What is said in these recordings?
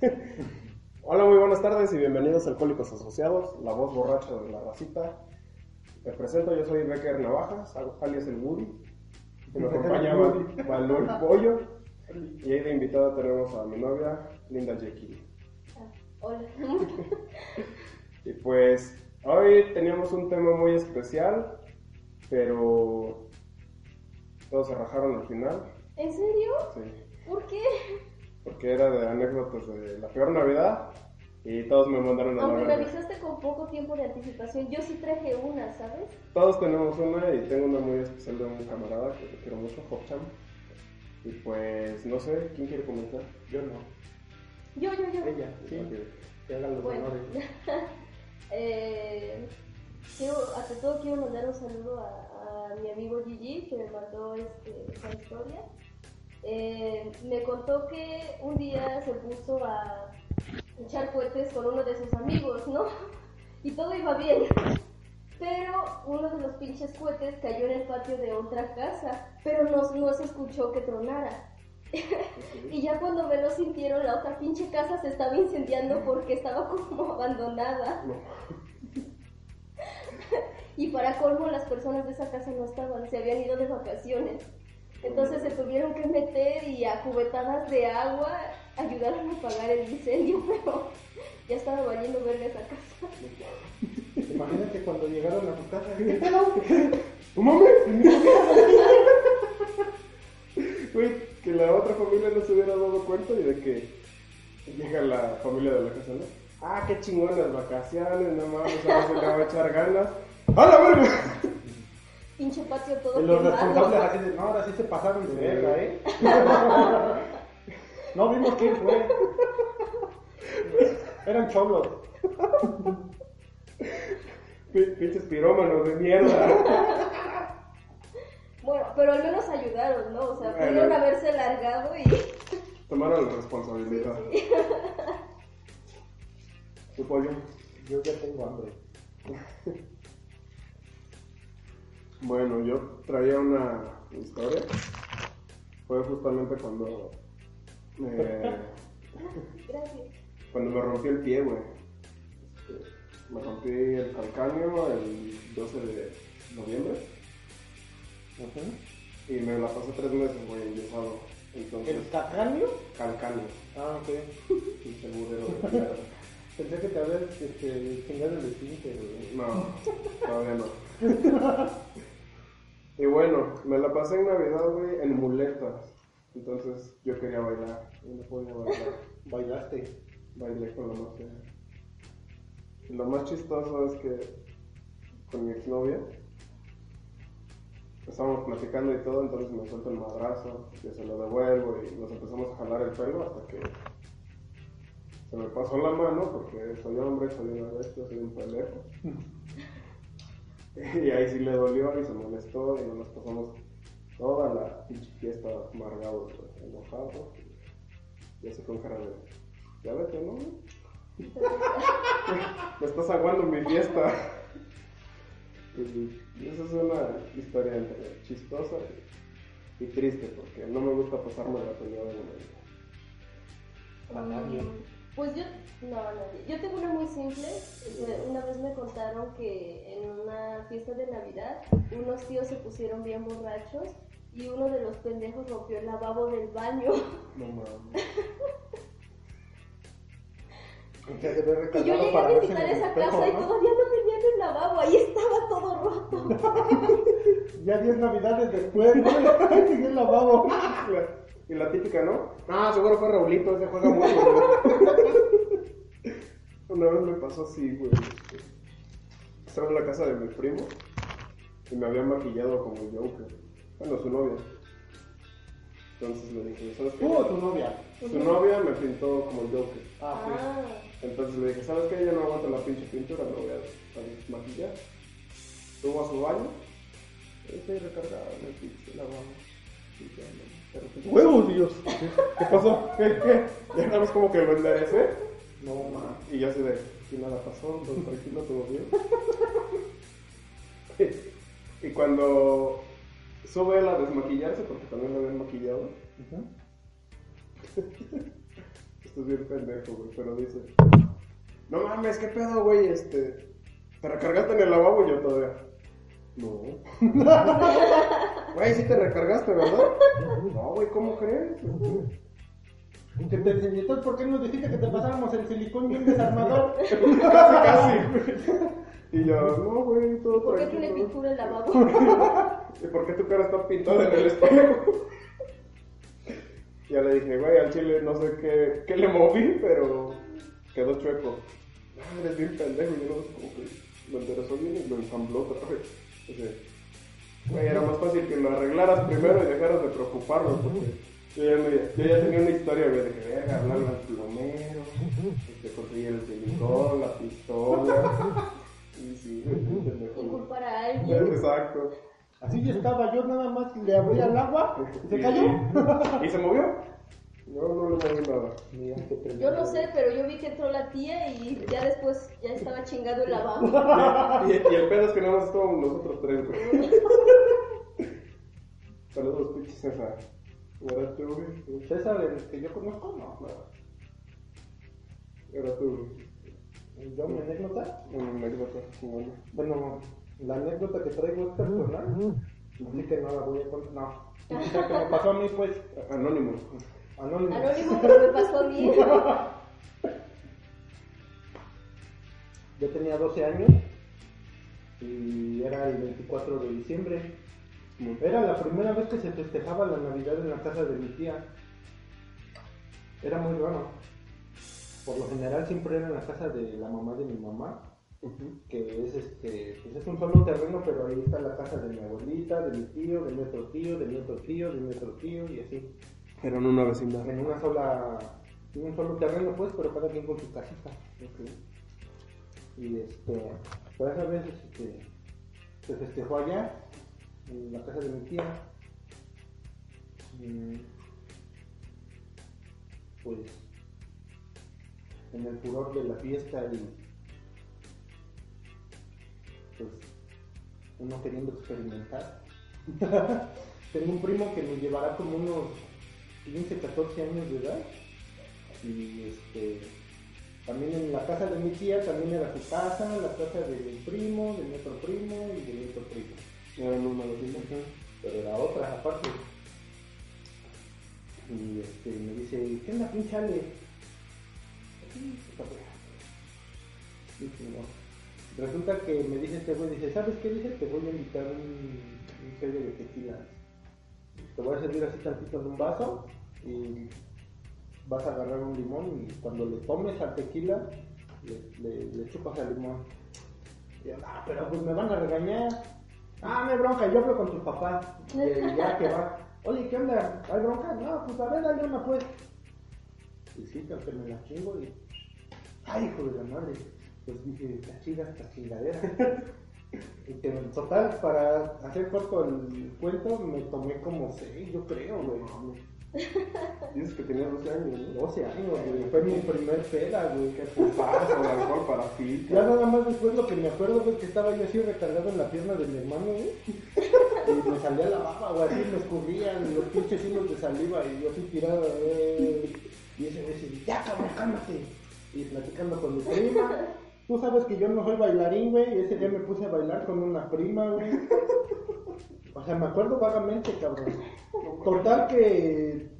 Hola, muy buenas tardes y bienvenidos a Alcohólicos Asociados, la voz borracha de la racita. Me presento, yo soy Becker Navajas, alias el Woody. Y me acompaña Val- Valor Pollo. Y ahí de invitada tenemos a mi novia, Linda Jekyll. Hola. Y pues, hoy teníamos un tema muy especial, pero todos se rajaron al final. ¿En serio? Sí, ¿Por qué? Porque era de anécdotas de la peor Navidad y todos me mandaron a la Aunque me avisaste con poco tiempo de anticipación, yo sí traje una, ¿sabes? Todos tenemos una y tengo una muy especial de un camarada que te quiero mucho, Hopcham. Y pues, no sé, ¿quién quiere comenzar? Yo no. Yo, yo, yo. Ella, sí. Que hagan los Bueno, honores. eh, quiero, ante todo quiero mandar un saludo a, a mi amigo Gigi que me mandó este, esta historia. Eh, me contó que un día se puso a echar cohetes con uno de sus amigos, ¿no? Y todo iba bien. Pero uno de los pinches cohetes cayó en el patio de otra casa, pero no, no se escuchó que tronara. Y ya cuando me lo sintieron, la otra pinche casa se estaba incendiando porque estaba como abandonada. Y para colmo, las personas de esa casa no estaban, se habían ido de vacaciones. Entonces se tuvieron que meter y a cubetadas de agua ayudaron a apagar el incendio, pero ya estaba valiendo verga esa casa. Imagínate cuando llegaron a tu casa. ¿qué. Güey, que la otra familia no se hubiera dado cuenta y de que llega la familia de la casa, ¿no? Ah, qué chingonas vacaciones, no mames, ahora se le va a echar ganas. ¡A la verga! Pinche patio todo Y los responsables así de, no, ahora sí se pasaron de verga, ¿eh? No vimos quién fue. Eran cholos. Pinches pirómanos de mierda. Bueno, pero al menos ayudaron, ¿no? O sea, Bueno. pudieron haberse largado y... Tomaron la responsabilidad. ¿Tu pollo? Yo ya tengo hambre. Bueno, yo traía una historia. Fue justamente cuando. eh, Gracias. cuando me rompí el pie, güey. Este, me rompí el calcáneo el 12 de noviembre. Y me la pasé tres meses, güey, enyesado. Entonces, ¿El tacaño? calcáneo. Ah, ok. Pinche mierda. Pensé que te habías este, chingado el esfínter, güey. No, todavía no. Y bueno, me la pasé en Navidad, güey, en muletas. Entonces yo quería bailar y no podía bailar. Bailaste. Bailé con la más. Y lo más chistoso es que con mi exnovia estábamos platicando y todo, entonces me suelto el madrazo, yo se lo devuelvo y nos empezamos a jalar el pelo hasta que se me pasó la mano porque soy hombre, soy una bestia, soy un pendejo. Y ahí sí le dolió y se molestó y nos pasamos toda la pinche fiesta amargados, enojados. Y así con cara de, ya vete, ¿no? Me estás aguando mi fiesta. Y esa es una historia entre chistosa y, y triste porque no me gusta pasarme la pelea de momento. Pues yo, no, nadie. Yo tengo una muy simple. Eh, Una vez me contaron que en una fiesta de Navidad unos tíos se pusieron bien borrachos y uno de los pendejos rompió el lavabo del baño. No mames. Y yo llegué a visitar esa espejo, casa y ¿no? todavía no tenían el lavabo, ahí estaba todo roto. Ya 10 navidades después, ¿no? El lavabo. Y la típica, ¿no? Ah, seguro fue Raulito, ese juega mucho, güey. Una vez me pasó así, güey. Estaba en la casa de mi primo y me había maquillado como el Joker. Bueno, su novia. Entonces le dije, ¿sabes qué? ¿Tú o tu novia? Su novia me pintó como el Joker. Ah. Ah, Entonces le dije, ¿sabes qué? Ya no aguanto la pinche pintura, me voy a, a desmaquillar. Subo a su baño. Estoy recargado en el pinche lavabo. Y ya, no, ¡Huevos, Dios! ¿Qué pasó? ¿Qué? ¿Qué? Ya sabes como que lo enderecé. No, ma. Y yo así de, y nada pasó, todo tranquilo, todo bien. y cuando sube él a desmaquillarse, porque también lo habían maquillado, Ujú. esto es bien pendejo, güey, pero dice, no mames, qué pedo, güey, este, te recargaste en el lavabo y yo todavía, no. Güey, sí te recargaste, ¿verdad? No, güey, ¿cómo crees? Que te entonces, ¿por qué nos dijiste que te pasáramos el silicón bien desarmador? casi, casi. Y yo, no, güey, todo ¿por qué tranquilo. tiene pintura el lavabo? ¿Y por qué tu cara está pintada en el espejo? ya le dije, güey, al chile no sé qué, qué le moví, pero quedó chueco. Ah, eres bien pendejo, y yo no sé cómo que lo enderezó bien y lo ensambló otra vez. O sea, güey, era más fácil que lo arreglaras primero y dejaras de preocuparlo, porque yo ya, me- yo ya tenía una historia, güey, de que verga, hablarle al plomero, este, conseguir el silicón, la pistola. Y sí, culpar a alguien. Exacto. Así yo estaba yo, nada más le abría el agua, y se cayó. ¿Y se movió? No, no qué tremendo. Yo no sé, pero yo vi que entró la tía y ya después ya estaba chingado el lavabo. Y, y el pedo es que nada más estábamos nosotros tres, güey. Saludos, pinche César. Era tú, güey. César, el que yo conozco, no. Era tú, güey. Yo, mi anécdota, Una anécdota chingona. bueno, la anécdota que traigo es personal, así que no la voy a contar, no. O sea, que me pasó a mí, pues, Anónimo. Anónimo. Anónimo, pero me pasó a mí. Yo tenía 12 años y era el 24 de diciembre. Era la primera vez que se festejaba la Navidad en la casa de mi tía. Era muy raro. Por lo general siempre era en la casa de la mamá de mi mamá, que es este, pues es un solo terreno, pero ahí está la casa de mi abuelita, de mi tío, de mi otro tío, de mi otro tío, de mi otro tío y así. Era en una vecindad. En una sola, en un solo terreno pues, pero cada quien con su casita. Y este, por esa vez este, se festejó allá, en la casa de mi tía. Mm, Pues, en el furor de la fiesta y pues uno queriendo experimentar. Tengo un primo que me llevará como unos 15, 14 años de edad. Y este también en la casa de mi tía también era su casa, la casa de mi primo, de mi otro primo y de mi otro primo. Era en una vecindad. Pero era otra aparte. Y este me dice, ¿qué onda pinche Ale? Resulta que me dice este güey, dice, ¿sabes qué? Dice, te voy a invitar un, un sello de tequila. Te voy a servir así tantito en un vaso y vas a agarrar un limón y cuando le tomes al tequila, le, chupas al limón. Y yo, ah, pero pues me van a regañar. Ah, no hay bronca, yo hablo con tu papá. Eh, ya que va. Oye, ¿qué onda? ¿Hay bronca? No, pues a ver, dale una pues. Y sí, que me la chingo y. ¡Ay, hijo de la madre! Pues dije, la chinga esta chingadera. y que en total, para hacer corto el cuento, me tomé como seis, yo creo, güey. Dices que tenía 12 años, ¿no? 12 años, güey. Fue mi primer peda, güey. Qué putazo de alcohol para ti. Ya nada más después lo que me acuerdo, güey, que estaba yo así recargado en la pierna de mi hermano, güey. Y me salía la baba, güey, así me escurrían los pinches hilos de saliva y yo así tirado, eh. Y ese güey dice, ya cabrón, cálmate. Y platicando con mi prima. Tú sabes que yo no soy bailarín, güey, y ese día me puse a bailar con una prima, güey. O sea, me acuerdo vagamente, cabrón. Total que...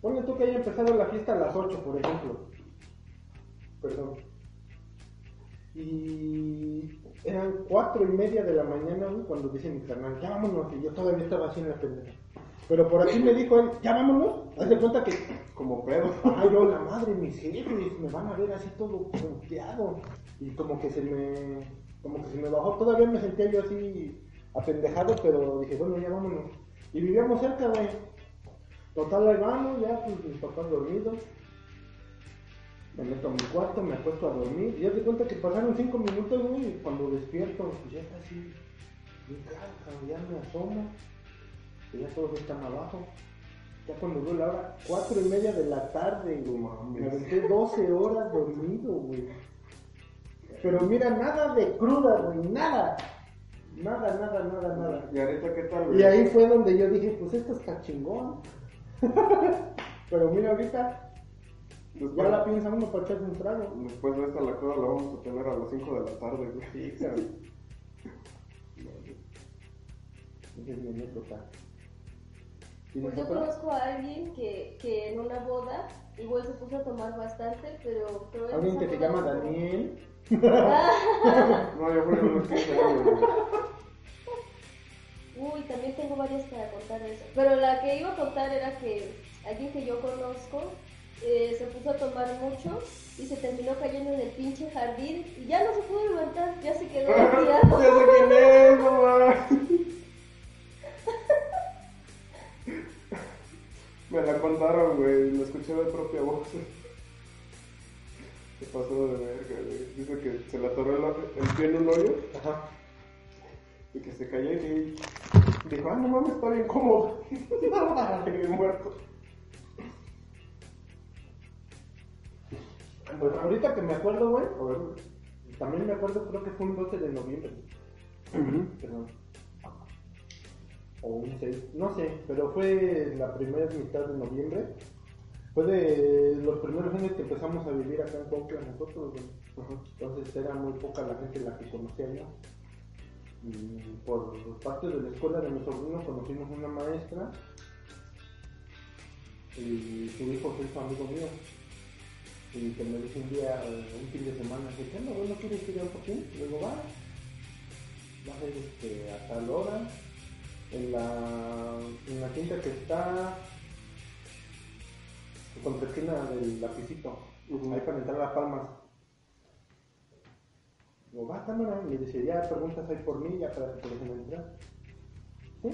Ponle tú que haya empezado la fiesta a las 8, por ejemplo. Perdón. Y eran cuatro y media de la mañana, güey, cuando dice mi canal, ya vámonos, y yo todavía estaba así en la pendeja. Pero por aquí me dijo él, ya vámonos, haz de cuenta que, Como pedo. ay, yo, la madre, mis jefes, me van a ver así todo confiado. Y como que se me, como que se me bajó, todavía me sentía yo así apendejado, pero dije, bueno, ya vámonos. Y vivíamos cerca, güey. Total, ahí vamos, ya, pues mis papás dormidos. Me meto a mi cuarto, me acuesto a dormir. Y ya te cuenta que pasaron cinco minutos, güey, y cuando despierto, pues ya está así. Mi casa, ya me asomo. Ya todos están abajo. Ya cuando veo la hora, cuatro y media de la tarde, güey. Me aventé 12 horas dormido, güey. Pero mira, nada de cruda, güey, nada. Nada, nada, nada, nada. ¿Y ahorita qué tal, Y ahí fue donde yo dije, pues esto está chingón. Pero mira, ahorita Después, ya la piensa uno para echarse un trago. después de esta la cruda la vamos a tener a las 5 de la tarde, güey. Sí. Esa es mi anécdota. ¿Y Pues yo conozco a alguien que, que en una boda igual se puso a tomar bastante, pero... pero Alguien que se llama Daniel. No, yo fui unos 15 años, güey. Uy, también tengo varias para contar de eso. Pero la que iba a contar era que alguien que yo conozco eh, se puso a tomar mucho y se terminó cayendo en el pinche jardín y ya no se pudo levantar, ya se quedó ya tirado. es, no mames. Me la contaron, güey, la escuché de propia voz. Pasó de verga, güey. Dice que se le atoró el, el pie en un hoyo Ajá. y que se cayó y dijo, ah, no mames, está bien cómodo. Y bien muerto. Pues ahorita que me acuerdo, güey, A ver, también me acuerdo, creo que fue un 12 de noviembre. Perdón. O un 6, no sé, pero fue la primera mitad de noviembre. Fue de los primeros años que empezamos a vivir acá en Cuautla nosotros. Entonces era muy poca la gente la que conocía yo. Y por parte de la escuela de mi sobrino conocimos una maestra y su hijo se hizo amigo mío. Y que me dice un día, un fin de semana, que ¿qué güey? ¿No quieres ir a un poquín? Y luego va, vas a ir este, a tal hora, en la, en la quinta que está con la esquina del lapicito, Ujú. ahí para entrar a las palmas. Digo, va, cámara, y me dice, ya preguntas ahí por mí, ya para que te dejen entrar. ¿Sí?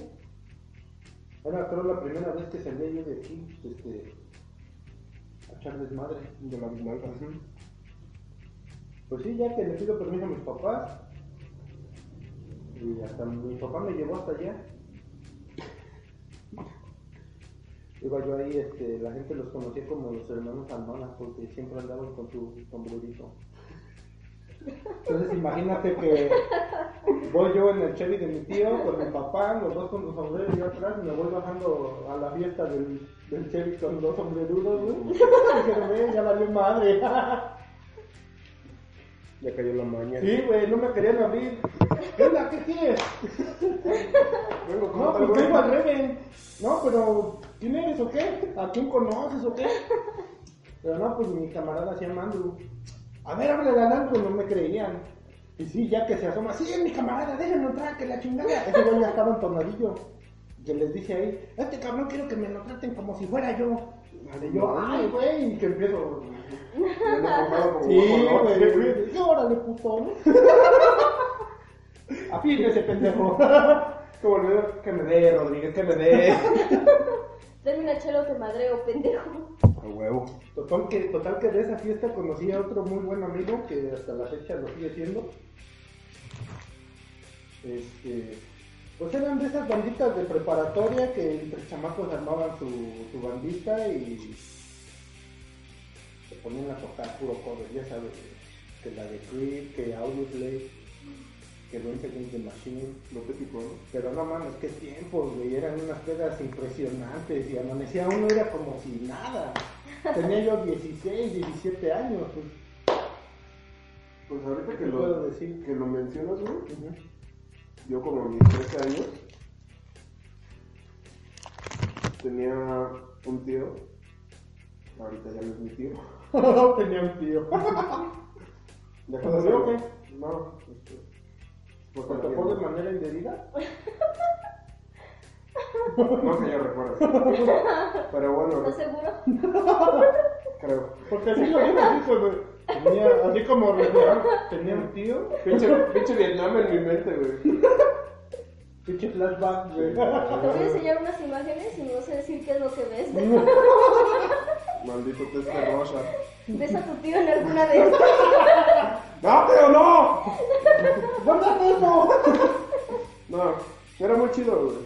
Era creo la primera vez que salía yo de aquí, este, a echar desmadre. De la. Ujú. Pues sí, ya que le pido permiso a mis papás. Y hasta mi papá me llevó hasta allá. Iba yo ahí, este, la gente los conocía como los hermanos Almanas porque siempre andaban con su sombrerito. Entonces imagínate que voy yo en el Chevy de mi tío con mi papá, los dos con los sombreros y yo atrás y me voy bajando a la fiesta del, del Chevy con dos sombrerudos, güey. Dijeron, "Ve, ya valió madre. Ya cayó la maña. Sí, güey, no me querían abrir. ¿Qué onda? ¿Qué quieres? Vengo con No, pues vengo al Reven. No, pero ¿quién eres o qué? ¿A quién conoces o qué? Pero no, pues mi camarada se llama Andrew. A ver, háblale a Andrew, no me creían. Y sí, ya que se asoma, sí, mi camarada, déjenlo entrar, que la chingada. Ese güey ya estaba entonadillo. Que les dice ahí, este cabrón quiero que me lo traten como si fuera yo. Y yo, ay, güey, y que empiezo. Sí, güey. Y órale, puto. Afírmese, pendejo. Como le digo, que me dé, Rodríguez, que me dé. Dame una chela te madreo, pendejo. A huevo. Total que, total que de esa fiesta conocí a otro muy buen amigo que hasta la fecha lo sigue siendo. Este, pues eran de esas banditas de preparatoria que entre chamacos armaban su, su bandita y se ponían a tocar puro cover, ya sabes, que la de Creed, que Audioslave, que Against the Machine. Lo típico, ¿no? Pero no mames, qué tiempos, güey. Eran unas pedas impresionantes y amanecía uno era como si nada. Tenía yo 16, 17 años. Pues. Pues ahorita que ¿Qué lo, decir? que lo mencionas, güey, Ujú. yo como a mis 13 años tenía un tío, ahorita ya no es mi tío. Tenía un tío. ¿Deja ¿Cómo de serlo? No, este, pues ¿Te tocó de manera indebida? No que yo recuerdo. Pero bueno, ¿Estás seguro? creo. Porque así lo digo, así como, tenía, así como tenía un tío. Pinche, pinche Vietnam en mi mente, güey. Pinche flashback, güey. Te voy a enseñar unas imágenes y no sé decir qué es lo que ves. Maldito test de rosa. ¿Ves a tu tío en alguna de estas? ¡No, tío, no! ¡Guárdate eso! No, era muy chido, güey.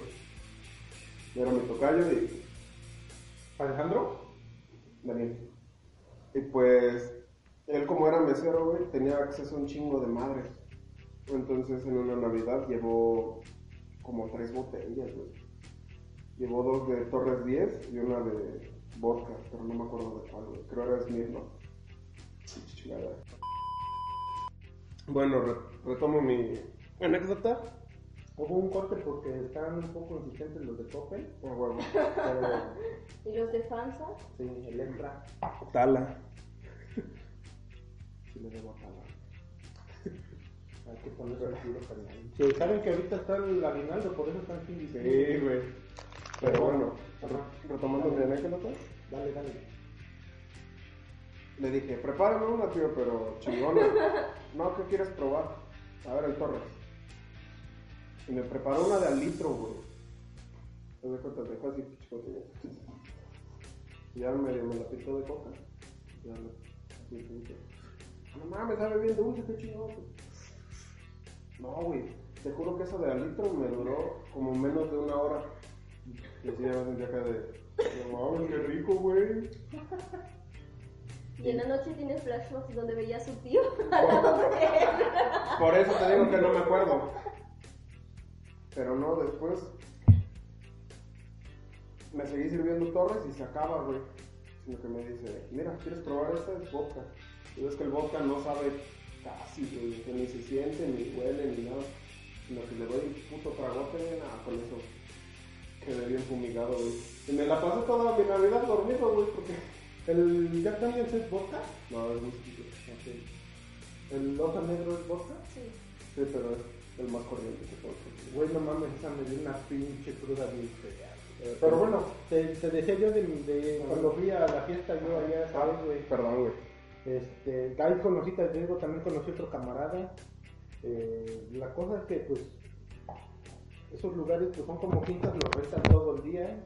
Era mi tocayo y ¿Alejandro? Daniel. Y pues, él como era mesero, güey, tenía acceso a un chingo de madres. Entonces, en una Navidad llevó como tres botellas, güey. Llevó dos de Torres 10 y una de vodka, pero no me acuerdo de cuál, güey. Creo era Smith, ¿no? Pinche chingada. Bueno, re- retomo mi anécdota. Hubo un corte porque están un poco insistentes los de Coppel, huevo. pero ¿Y los de Fansa? sí, el Embra Tala. sí le debo a Tala. Hay que ponerse el tiro. Sí, saben que ahorita está el aguinaldo, por eso están sin Sí, güey. Pero bueno, retomando mi anécdota. Dale, dale. Le dije, prepárame una, tío, pero chingona. No, ¿qué quieres probar? A ver, el Torres. Y me preparó una de al litro, güey. Te doy cuenta, dejó así. Y ya medio me la pintó de coca. Ya así, pinche. No mames, sabe bien dulce, qué chingón. güey". No, güey. Te juro que esa de al litro me duró como menos de una hora. Y así ya me sentía acá de. No mames, qué rico, güey. Y en la noche tiene flashbacks donde veía a su tío al lado de él. Por eso te digo que no me acuerdo. Pero no, después me seguí sirviendo torres y se acaba, güey. Sino que me dice, mira, ¿quieres probar esta? Es vodka. Y ves que el vodka no sabe casi, güey, que ni se siente, ni huele, ni nada. Sino que le doy un puto tragote, nada, con eso quedé bien fumigado, güey. Y me la pasé toda mi Navidad dormido, güey, porque... ¿El Jack Daniels es vodka? No, es whisky. Ok. ¿El oso negro es vodka? Sí. Sí, pero es el más corriente que puedo. Güey, no mames, esa me dio una pinche cruda bien fea. Eh, Pero bueno, te, te decía yo de, de cuando fui a la fiesta, yo allá, ¿sabes, Ah, güey? Perdón, güey. Este, ahí conocí, te digo, también conocí otro camarada. Eh, la cosa es que, pues, esos lugares pues son como quintas, los restan todo el día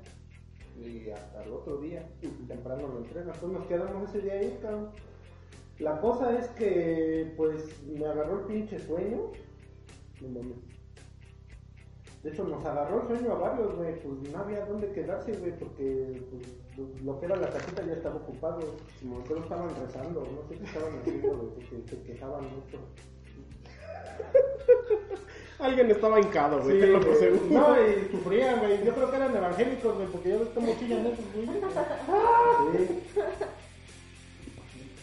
y hasta el otro día, temprano lo entregan. Entonces nos quedamos ese día ahí, cabrón. La cosa es que, pues, me agarró el pinche sueño. De hecho, nos agarró el sueño a varios, güey. Pues no había dónde quedarse, güey, porque pues, lo que era la casita ya estaba ocupado. Como que estaban rezando, no sé qué estaban haciendo, güey, porque se quejaban mucho. Alguien estaba hincado, güey. Sí, tenlo por seguro. No, y sufrían, güey. Yo creo que eran evangélicos, güey, porque yo ves cómo chillan esos, güey. Sí.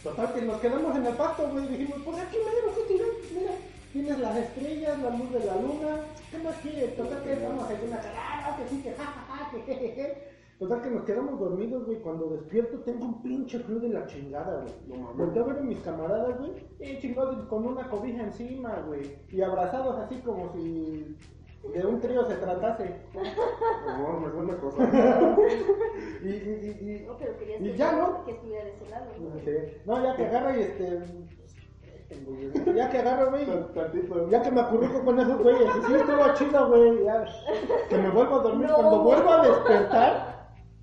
Total, que nos quedamos en el pasto, güey. Dijimos, pues aquí mero, ¿qué tienes? Mira, tienes las estrellas, la luz de la luna. ¿Qué más quieres? Total, que estamos en una cara, que sí, que jajaja, que jejeje. Total, que nos quedamos dormidos, güey. Cuando despierto, tengo un pinche frío de la chingada, güey. No mames. Volteo a ver a mis camaradas, güey. Eh, chingados, con una cobija encima, güey. Y abrazados así como si de un trío se tratase. No, mejor una cosa. Y, y, y, y- No, pero querías Y que, ya, ¿no? que estuviera de ese lado. ¿no? Sí. No, ya que agarra y este. Ya que agarro, güey. Tantito. Ya que me acurruco con esos güeyes. Y sí, estuvo chido, güey. Ya. Que me vuelvo a dormir. No. Cuando vuelvo a despertar.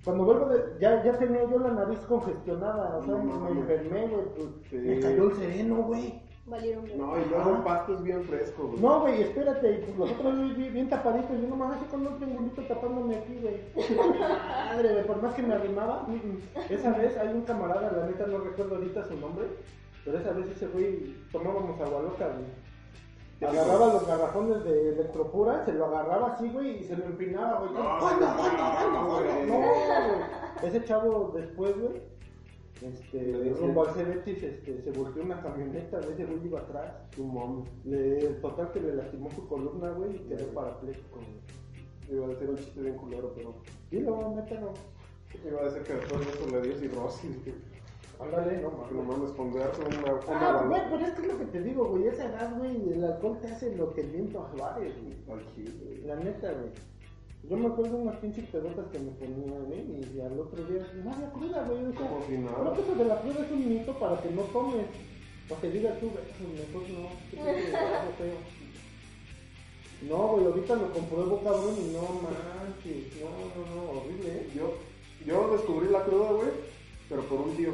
Cuando vuelvo de, ya, ya tenía yo la nariz congestionada. O sea, No me enfermé, güey. pues, Sí. Me cayó el sereno, güey. Valieron bien. No, y luego el pasto es bien fresco, güey. No, güey, espérate, y pues los otros bien, bien tapaditos, yo nomás así con un triangulito tapándome aquí, güey. Madre, güey, por más que me arrimaba, mm, mm. esa vez hay un camarada, la neta no recuerdo ahorita su nombre, pero esa vez ese güey tomábamos agua loca, güey. Agarraba los garrafones de electropura, se lo agarraba así, güey, y se lo empinaba, güey. No, ¡Juana, no, Juana, Juana, no, güey. No, güey. Ese chavo después, güey, este, rumbo al Cebetis, este, se volteó una camioneta, ese güey iba atrás. Le, total que le lastimó su columna, güey, y quedó parapléjico, güey. Iba a decir un chiste bien culero, pero. Dilo, mételo. Iba a decir que después de eso le dio cirrosis. Ándale, no Que no mames. mames ponderse una. una Ah, güey, pero es que es lo que te digo, güey. Esa edad, güey, el alcohol te hace lo que el viento a Juárez, güey. Güey. La neta, güey. Yo me acuerdo de unas pinches pedotas que me ponía, güey, y al otro día, no había cruda, güey. O sea, Como si nada. creo que eso de la cruda es un mito para que no tomes. O que digas tú, güey, mejor no. feo. No, güey, ahorita lo compruebo, cabrón, y no manches. No, no, no, horrible, ¿eh? Yo, yo descubrí la cruda, güey, pero por un tío.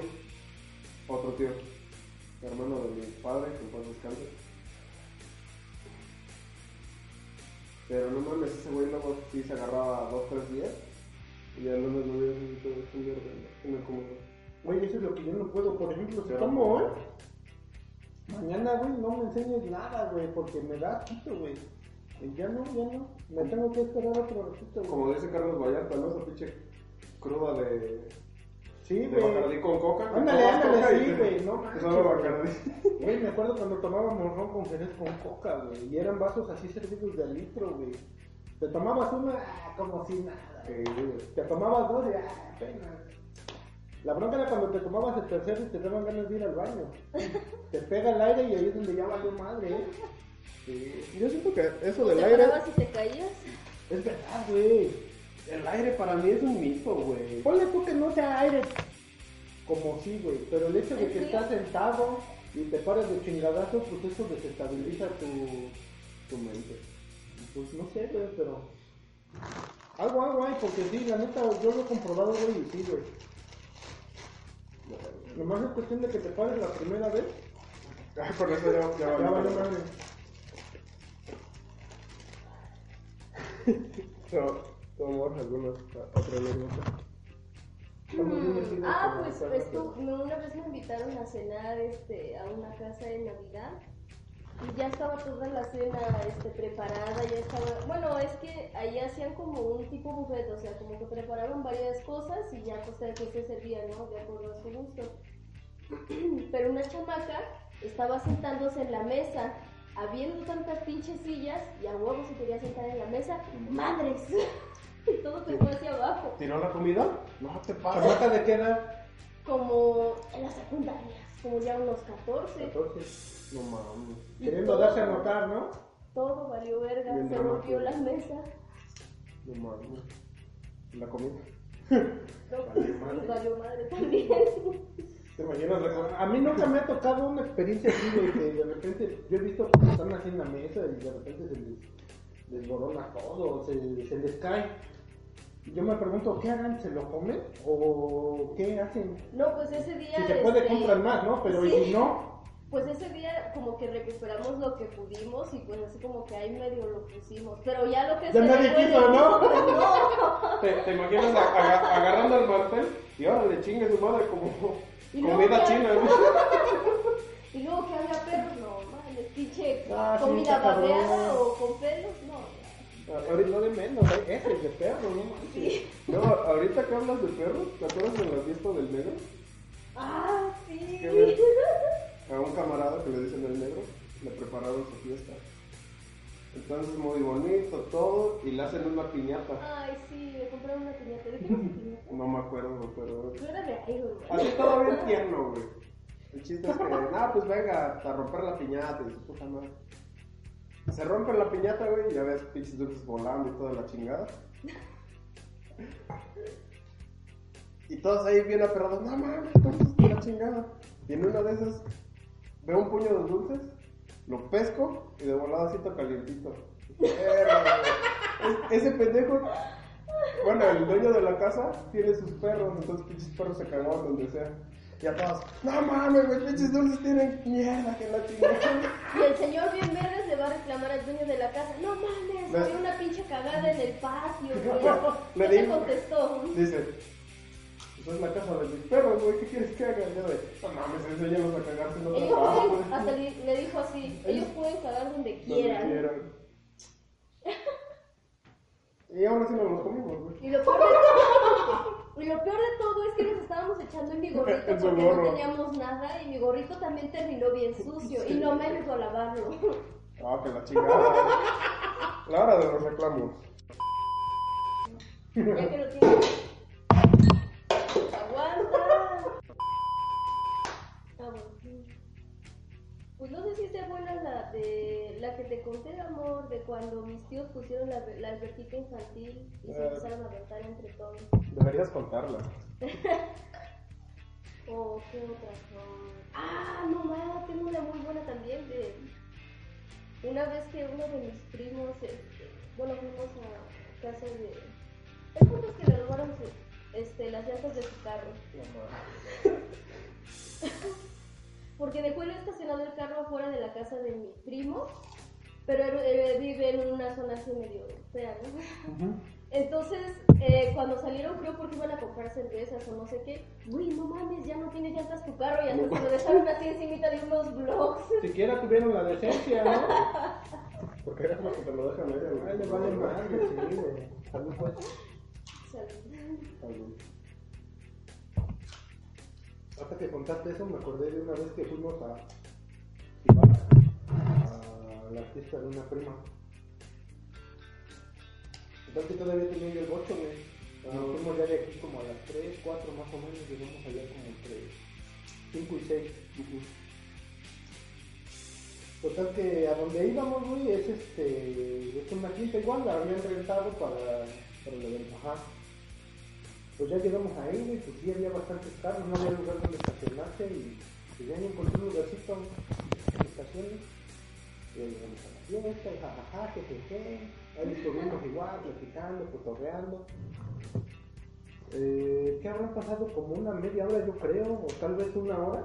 Otro tío. Hermano de mi padre, que en paz descanse. Pero no mames, ese güey luego sí se agarraba dos, tres días. Y ya el lunes no había sido todo un día de me. Güey, eso es lo que yo no puedo. Por ejemplo, si Pero- tomo hoy, mañana, güey, no me enseñes nada, güey, porque me da quito, güey. Y ya no, ya no. Me tengo que esperar otro ratito, güey. Como dice Carlos Vallarta, ¿no? Esa pinche cruda de, Sí, güey. Bacardí con coca. Ándale, ándale, sí, te- güey, no te manches, güey. Bacardí. Güey, me acuerdo cuando tomábamos ron con jerez con coca, güey. Y eran vasos así servidos de litro, güey. Te tomabas una, ah, como si nada. Eh, güey. Te tomabas dos y ah, apenas. La bronca era cuando te tomabas el tercero y te daban ganas de ir al baño. te pega el aire y ahí es donde ya valió madre, ¿eh? Sí. Yo siento que eso ¿O del te aire. parabas y te caías? Es verdad, güey. El aire para mí es un mito, güey. Ponle tú que no sea aire como sí, güey. Pero el hecho de que estás sentado y te pares de chingadazo, pues eso desestabiliza tu, Tu mente. Pues no sé, güey, pero. Algo, algo hay, porque sí, la neta, yo lo he comprobado, güey, y sí, güey. Nomás es cuestión de que te pares la primera vez, Ah, Con eso ya, ya ya valió vale madre. ¿Tomamos alguna otra anécdota? Mm, Ah, pues esto, me- una vez me invitaron a cenar este, a una casa de Navidad y ya estaba toda la cena este, preparada, ya estaba, bueno, es que ahí hacían como un tipo buffet, o sea, como que preparaban varias cosas y ya pues quien se servía, ¿no? De acuerdo a su gusto. Pero una chamaca estaba sentándose en la mesa, habiendo tantas pinches sillas y a huevo se quería sentar en la mesa, ¡madres! y todo se fue hacia abajo. ¿Tiró la comida? No te pases. ¿Chamaca de qué edad? como en las secundarias, como ya unos 14. 14. No mames. Queriendo darse a notar, ¿no? Todo valió verga, se rompió la mesa. No mames. La comida. No, Valió madre. valió madre también. ¿Te imaginas A mí nunca me ha tocado una experiencia así, güey, que de repente yo he visto que están así en la mesa y de repente se les desborona todo, se, se les cae. Yo me pregunto, ¿qué harán? ¿Se lo comen? ¿O qué hacen? No, pues ese día. Si se puede, este, compran más, ¿no? Pero sí. ¿y si no? Pues ese día como que recuperamos lo que pudimos y pues así como que ahí medio lo pusimos. Pero ya lo que Ya se nadie quiso, ¿no? No. ¿Te, te imaginas a- agarrando el mantel y ahora le chingue su madre como Y comida china? Y luego que había perros, no, mames, pinche Ah, sí, comida cabrón. babeada o con pelos, no. Ahorita no de menos, hay ese de perro, ¿no? manches. No, ahorita que hablas de perros, ¿te acuerdas de la fiesta del negro? Ah, sí. A un camarada que le dicen el negro, le prepararon su fiesta. Entonces muy bonito todo y le hacen una piñata. Ay, sí, me compraron una piñata. ¿De qué piñata? No me acuerdo, pero era de Man. así todo bien tierno, güey. El chiste es que, ah, pues venga, a romper la piñata y su puta madre. Se rompe la piñata, güey, y ya ves pinches dulces volando y toda la chingada. Y todos ahí bien aferrados, no mames, dulces de la chingada. Y en una de esas veo un puño de dulces, lo pesco y de volada siento calientito. Es- Ese pendejo, bueno, el dueño de la casa tiene sus perros, entonces pinches perros se cagaban donde sea. Y a todos, no mames, güey, pinches dulces tienen mierda que la chingada. Y el señor bien verdes le va a reclamar al dueño de la casa. No mames, hay una pinche cagada en el patio, güey. Le ¿Qué te contestó? Dice, pues es la casa de mis perros, güey, ¿qué quieres que haga? Y yo de, no mames, enséñalos a cagarse en parte. pueden, hasta le, dijo así, ellos pueden cagar donde Donde quieran. Y aún así no los comimos, güey. Y lo, peor y lo peor de todo es que nos estábamos echando en mi gorrito porque no teníamos nada y mi gorrito también terminó bien sucio y no me ayudó a lavarlo. Ah, que la chingada. La hora de los reclamos. Ya que lo tienes. Aguanta. Pues no sé si sea buena la de la que te conté, amor, de cuando mis tíos pusieron la, la alberquita infantil y se Eh. empezaron a aventar entre todos. Deberías contarla. ¿O qué otras son? Ah, no más, tengo una muy buena también de una vez que uno de mis primos, este, bueno, fuimos a casa de... El punto es que le robaron este, las llantas de su carro. Porque dejó el estacionado el carro afuera de la casa de mi primo, pero él, él vive en una zona así medio fea, ¿no? Entonces, eh, cuando salieron, creo porque iban a comprar cervezas o no sé qué, uy, no mames, ya no tiene llantas tu carro, y hasta se lo dejaron así encimita de unos blogs. Siquiera tuvieron la decencia, ¿no? Porque era como que te lo dejan ahí. güey. Ay, le vale madre, sí, güey. Salud, pues. Salud. Hasta que contaste eso, me acordé de una vez que fuimos a la fiesta de una prima. Que todavía tenía el bocho, güey. Nos fuimos ya de aquí como a las 3, 4 más o menos, llegamos allá como entre 5 y 6. Total que a donde íbamos, güey, es este, es una quinta igual, la habían rentado para, para el evento. Ajá. Pues ya llegamos ahí, güey, pues sí había bastantes carros, no había lugar donde estacionarse y ya encontré un lugarcito en estaciones. Y ahí llegamos a la fiesta, jajaja, que. Ahí estuvimos igual, platicando, cotorreando. Eh, ¿Qué habrán pasado? Como una media hora, yo creo, o tal vez una hora.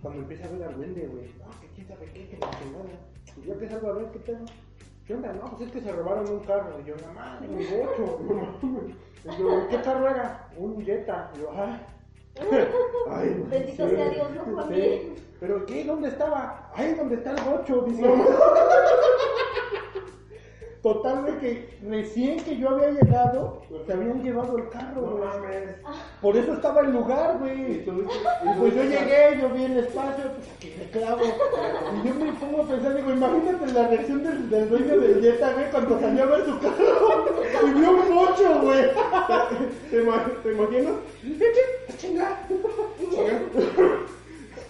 Cuando empieza a ver al duende, güey. No, que quién sabe qué, que la. Y yo salgo a ver qué pedo. ¿Qué onda? No, pues es que se robaron un carro. Y yo, no mames, un bocho. Y yo, ¿qué carro era? Un Jetta. Y yo, ay. Ay, Bendito sea Dios, no fue sí. Pero ¿qué? ¿Dónde estaba? Ahí donde está el bocho, dice. Total, güey, que recién que yo había llegado, se habían llevado el carro, No güey. mames. Por eso estaba el lugar, güey. Y pues yo llegué, yo vi el espacio, pues aquí me clavo. Y yo me pongo a pensar, digo, imagínate la reacción del, del dueño del Jetta, güey, cuando salió a ver su carro y vio un bocho, güey. ¿Te, te imaginas?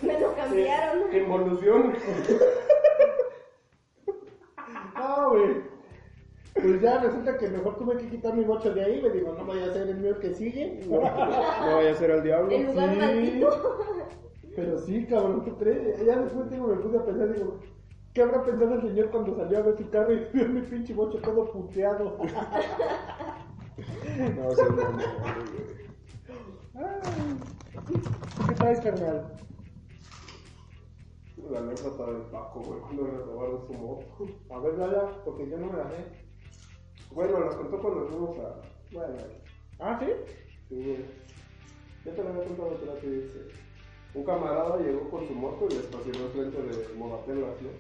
Me lo cambiaron. ¡Qué involución! No, güey. Pues ya resulta que mejor tuve que quitar mi bocho de ahí, me digo, no vaya a ser el mío que sigue. No, no vaya a ser el diablo. El lugar Sí. maldito. Pero sí, cabrón, ¿tú crees? Ya después digo, me puse a pensar, digo, ¿qué habrá pensado el señor cuando salió a ver su carro y vio mi pinche bocho todo puteado? No, sí, no, no, no, Ay, ¿Qué traes, carnal? La anécdota del Paco, güey, cuando le robaron su moto. A ver, dala, porque yo no me la sé. Bueno, la contó cuando fuimos a. Bueno, ¿Ah, sí? sí. Ya te lo había contado otra vez. que dice, Un camarada llegó con su moto y le estacionó enfrente de Modatelas, ¿no?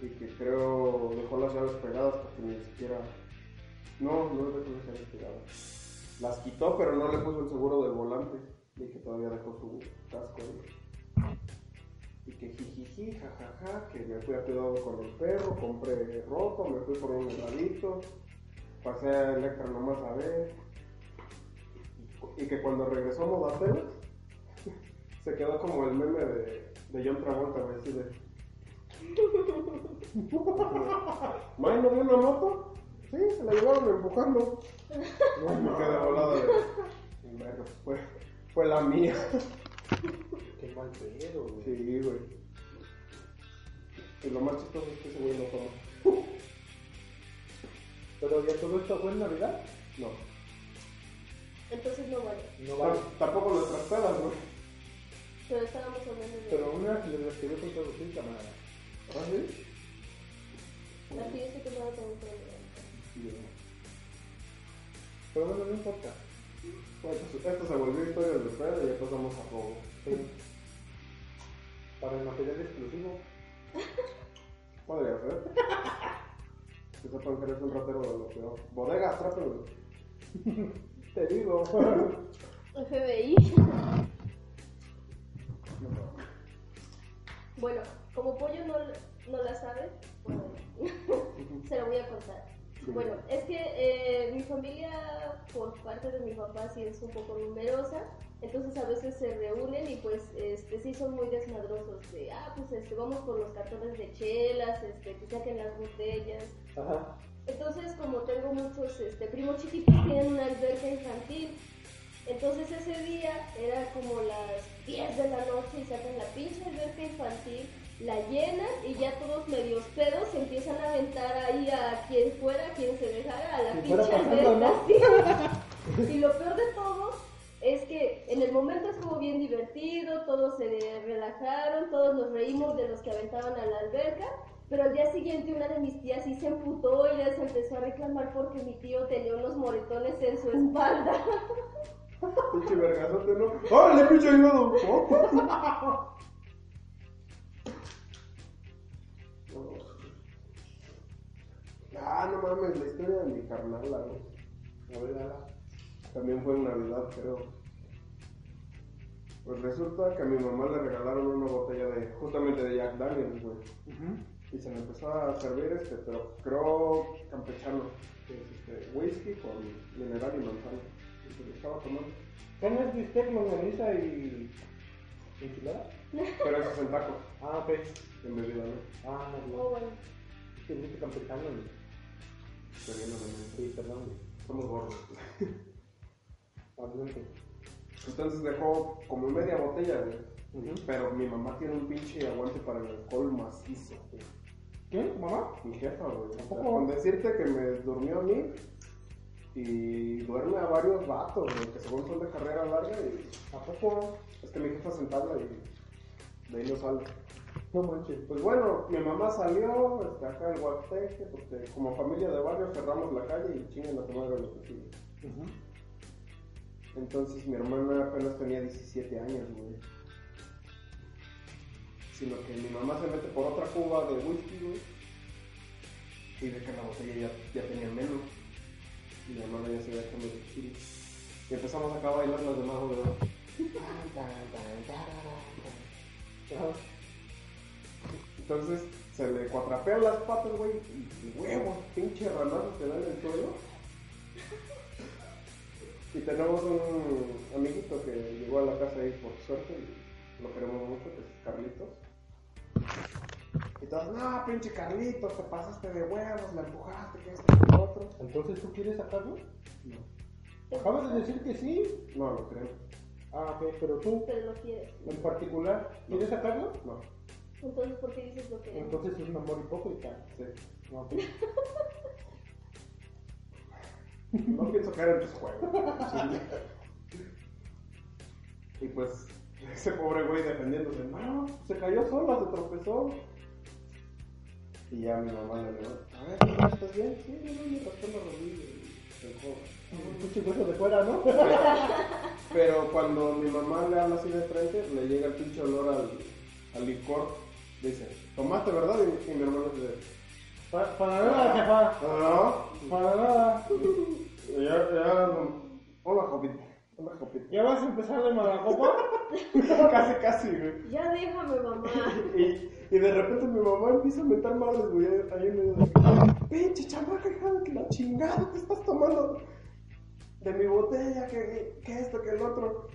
Y que creo dejó las llaves pegadas porque ni siquiera. No, no dejó las llaves pegadas. Las quitó, pero no le puso el seguro del volante. Y que todavía dejó su casco ahí. Y que jijiji, jajaja, que me fui a cuidado con el perro, compré ropa, me fui por un heladito, pasé a Electra nomás a ver. Y que cuando regresó a Modatelas, se quedó como el meme de, de John Travolta, güey, así de... ¿May no vio una moto? Sí, se la llevaron empujando. Me quedé volado de... Verga, Fue, fue la mía. Qué mal pedo, güey. Sí, güey. Y lo más chistoso es que ese güey no toma. Pero ya todo esto fue en Navidad. No. Entonces no vale. No vale. Tam- Tampoco nuestras pedas, güey. Pero estábamos hablando de. Pero una de las que yo contado sí, camarada. ¿Ah, sí? La sé que estaba con Pero bueno, no importa. Bueno, pues, esto se volvió historia de peda y ya pasamos a juego. Para el material exclusivo. Podría ser. Sepan que eres un ratero de lo peor. Bodega, atrápenlo. Te digo. FBI. Bueno, como Pollo no, no la sabe, bueno, se lo voy a contar. Sí. Bueno, es que eh, mi familia, por parte de mi papá, sí es un poco numerosa, entonces a veces se reúnen y pues este, sí son muy desmadrosos de, ah, pues este, vamos por los cartones de chelas, este, que saquen las botellas. Ajá. Entonces, como tengo muchos este, primos chiquitos, tienen una alberca infantil. Entonces ese día era como las 10 de la noche y sacan la pinche alberca infantil la llenan y ya todos medios pedos se empiezan a aventar ahí a quien fuera, a quien se dejara, a la pinche alberca, ¿no? sí. Y lo peor de todo es que en el momento estuvo bien divertido, todos se relajaron, todos nos reímos de los que aventaban a la alberca, pero al día siguiente una de mis tías sí se emputó y les empezó a reclamar porque mi tío tenía unos moretones en su espalda. Pinche vergazote, ¿no? ¡Órale, pinche hígado! ¿No? Ah, no mames, la historia de mi carnal, güey. A ver. También fue en Navidad, creo. Pues resulta que a mi mamá le regalaron una botella de, justamente de Jack Daniels, güey. Y se le empezó a servir este, pero creo campechano, que es este, whisky con mineral y manzana. Y se lo estaba tomando. ¿Qué no es bistec, longaniza y enchilada? Pero eso es en taco, Ah, ok. en bebida, ¿no? Ah, Oh, no. bueno. Es que campechano. güey. Sí, perdón. güey. Somos gordos. Entonces dejó como media botella, güey. Pero mi mamá tiene un pinche aguante para el alcohol macizo, güey. ¿Quién? ¿Tu mamá? Mi jefa, güey. O sea, poco? con decirte que me durmió a mí y duerme a varios vatos, güey, que según son de carrera larga y ¿A poco? es que mi jefa se entabla y de ahí no sale. No manches. Pues bueno, mi mamá salió, este, acá el Huasteque, porque como familia de barrio cerramos la calle y chingan a tu madre lo que sigue. Ujú. Entonces mi hermana apenas tenía 17 años, güey. Sino que mi mamá se mete por otra cuba de whisky, güey. Y ve que la botella ya, tenía menos. Y mi hermana ya se había echando de chile. Y empezamos acá a bailar las demás, güey. Entonces se le cuatrapean las patas, güey. Y huevos, pinche ranazo que da en el suelo. Y tenemos un amiguito que llegó a la casa ahí por suerte y lo queremos mucho, que es Carlitos. Y todos, no, pinche Carlitos, te pasaste de huevos, la empujaste, que esto, que lo otro. Entonces, ¿tú quieres sacarlo? No, Acabas de decir que sí. no lo creo. Ah, ok, pero tú, Pero lo quieres. en particular, ¿quieres sacarlo? No, Entonces, ¿por qué dices lo que Entonces es un amor hipócrita. sí. Ah, ok. No pienso caer en tus juegos. Sí. Y pues, ese pobre güey defendiéndose, no, se cayó sola, se tropezó. Y ya mi mamá le dijo, a ver, ¿no ¿estás bien? Sí, no, no, me raspé la rodilla y se enjugó. Un de fuera, ¿no? Pero cuando mi mamá le habla así de frente, le llega el pinche olor al, al licor. Dice, ¿tomaste verdad? Y, y mi hermano dice, Pa- para nada, jefa. no, Para nada. Ya, ya, hola, jopita. Hola, jopita. ¿Ya vas a empezar de malacopa? casi, casi, güey. Ya déjame, mamá. Y, y de repente mi mamá empieza a meter madres, güey, ahí en medio de... Pinche chamaca, hija de que la chingada te estás tomando de mi botella, que, que esto, que el otro.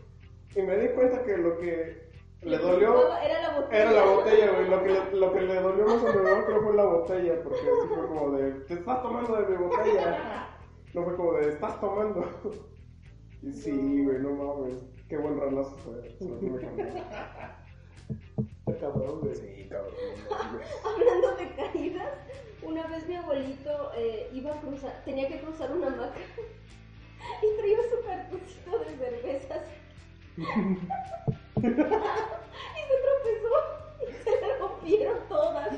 Y me di cuenta que lo que le dolió Era la botella. era la botella, güey. Lo que, le, lo que le dolió más a mi mamá creo fue la botella, porque así fue como de, te estás tomando de mi botella. No fue como de, estás tomando. Y sí, güey, no mames. Qué buen ranazo fue. Se lo tuve que cambiar. Está cabrón, güey. Sí, cabrón. Hablando de caídas, una vez mi abuelito eh, iba a cruzar, tenía que cruzar una hamaca y traía su cartuchito de cervezas. y se tropezó y se le rompieron todas.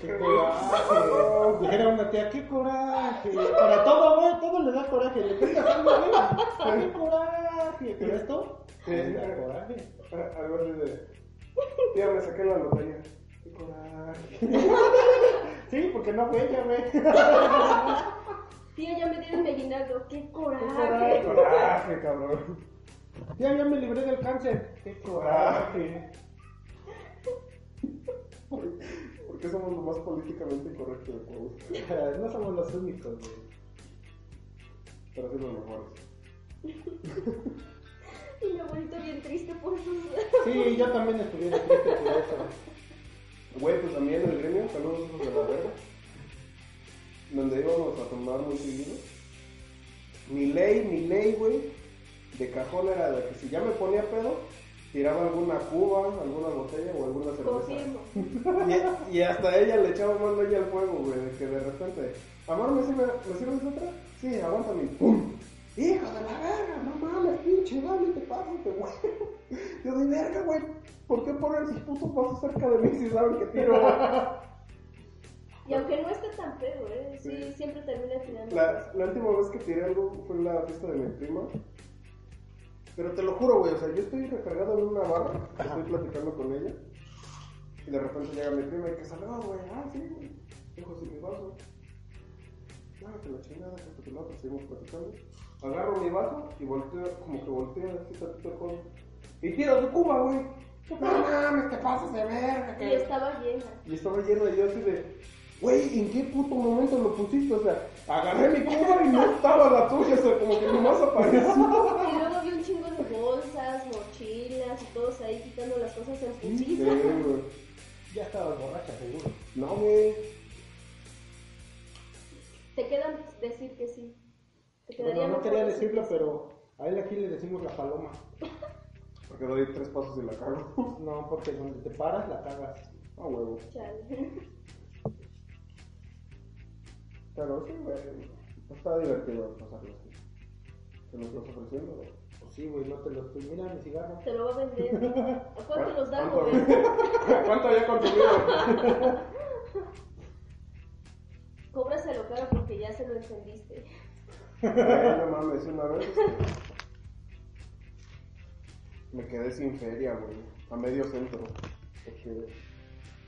¡Qué coraje! Dijera una tía, ¡qué coraje! Para todo, güey, todo le da coraje. Le cuentas algo, güey. ¡Qué coraje! ¿Pero esto? Sí. Le da coraje. Algo así de, tía, me saqué la lotería. Qué coraje. Sí, porque no fue ella, güey. Tía, ya me dieron aguinaldo. ¡Qué ¡Qué coraje! coraje! Coraje, cabrón. Ya, ya me libré del cáncer. ¡Qué coraje! ¿Por qué somos lo más políticamente incorrectos de Cuau? No somos los únicos, güey. Pero sí los mejores. Y mi abuelito bien triste por sus... Sí, yo también estuviera triste por eso. Güey, pues también en el gremio, saludos hijos de la verga. Donde íbamos a tomar muy seguido. Mi ley, mi ley, güey, de cajón era de que si ya me ponía pedo, tiraba alguna cuba, alguna botella o alguna cerveza. Y, y hasta ella le echaba más leña al fuego, güey, de que de repente, amor, ¿me sirve, ¿me sirves otra? Sí, aguántame. ¡Pum! ¡Hijo de la verga! No mames, pinche, dale, te pásate, güey. Yo de verga, güey. ¿Por qué ponen sus putos pasos cerca de mí si saben que tiro? Y aunque no esté tan pedo, ¿eh? Sí, Sí. siempre termina tirando. La, la última vez que tiré algo fue en la fiesta de mi prima. Pero te lo juro, güey, o sea, yo estoy recargado en una barra, estoy platicando con ella. Y de repente llega mi prima y que salió, güey, ah, sí, güey. Dejo así mi vaso. No, que la chingada, que esto que lo otro, seguimos platicando. Agarro mi vaso y volteo, como que volteo así tantito con. Y tiro su cuba, güey. No mames, te pasas de verga, Y que. estaba llena. Y estaba lleno y yo así de, güey, ¿en qué puto momento lo pusiste? O sea, agarré mi cuba y no estaba la tuya, o sea, como que nomás apareció. Bolsas, mochilas y todos ahí quitando las cosas en Sí, putiza. güey. Ya estabas borracha, seguro. No, güey. Te queda decir que sí. Te Bueno, no quería decir decirlo, pero a él aquí le decimos la paloma. Porque doy tres pasos y la cago. No, porque donde te paras la cagas. Ah, huevo. Chale. Pero sí, güey. Está divertido pasarlo así. ¿Te lo estás ofreciendo? güey? Pues sí, güey, no te lo estoy. Mira mi cigarro. Te lo va a vender. ¿A cuánto los dan, ¿Cuánto, joven? ¿Cuánto había consumido? Cóbraselo caro porque ya se lo encendiste. Güey, no mames, una vez me quedé sin feria, güey, a medio centro. Porque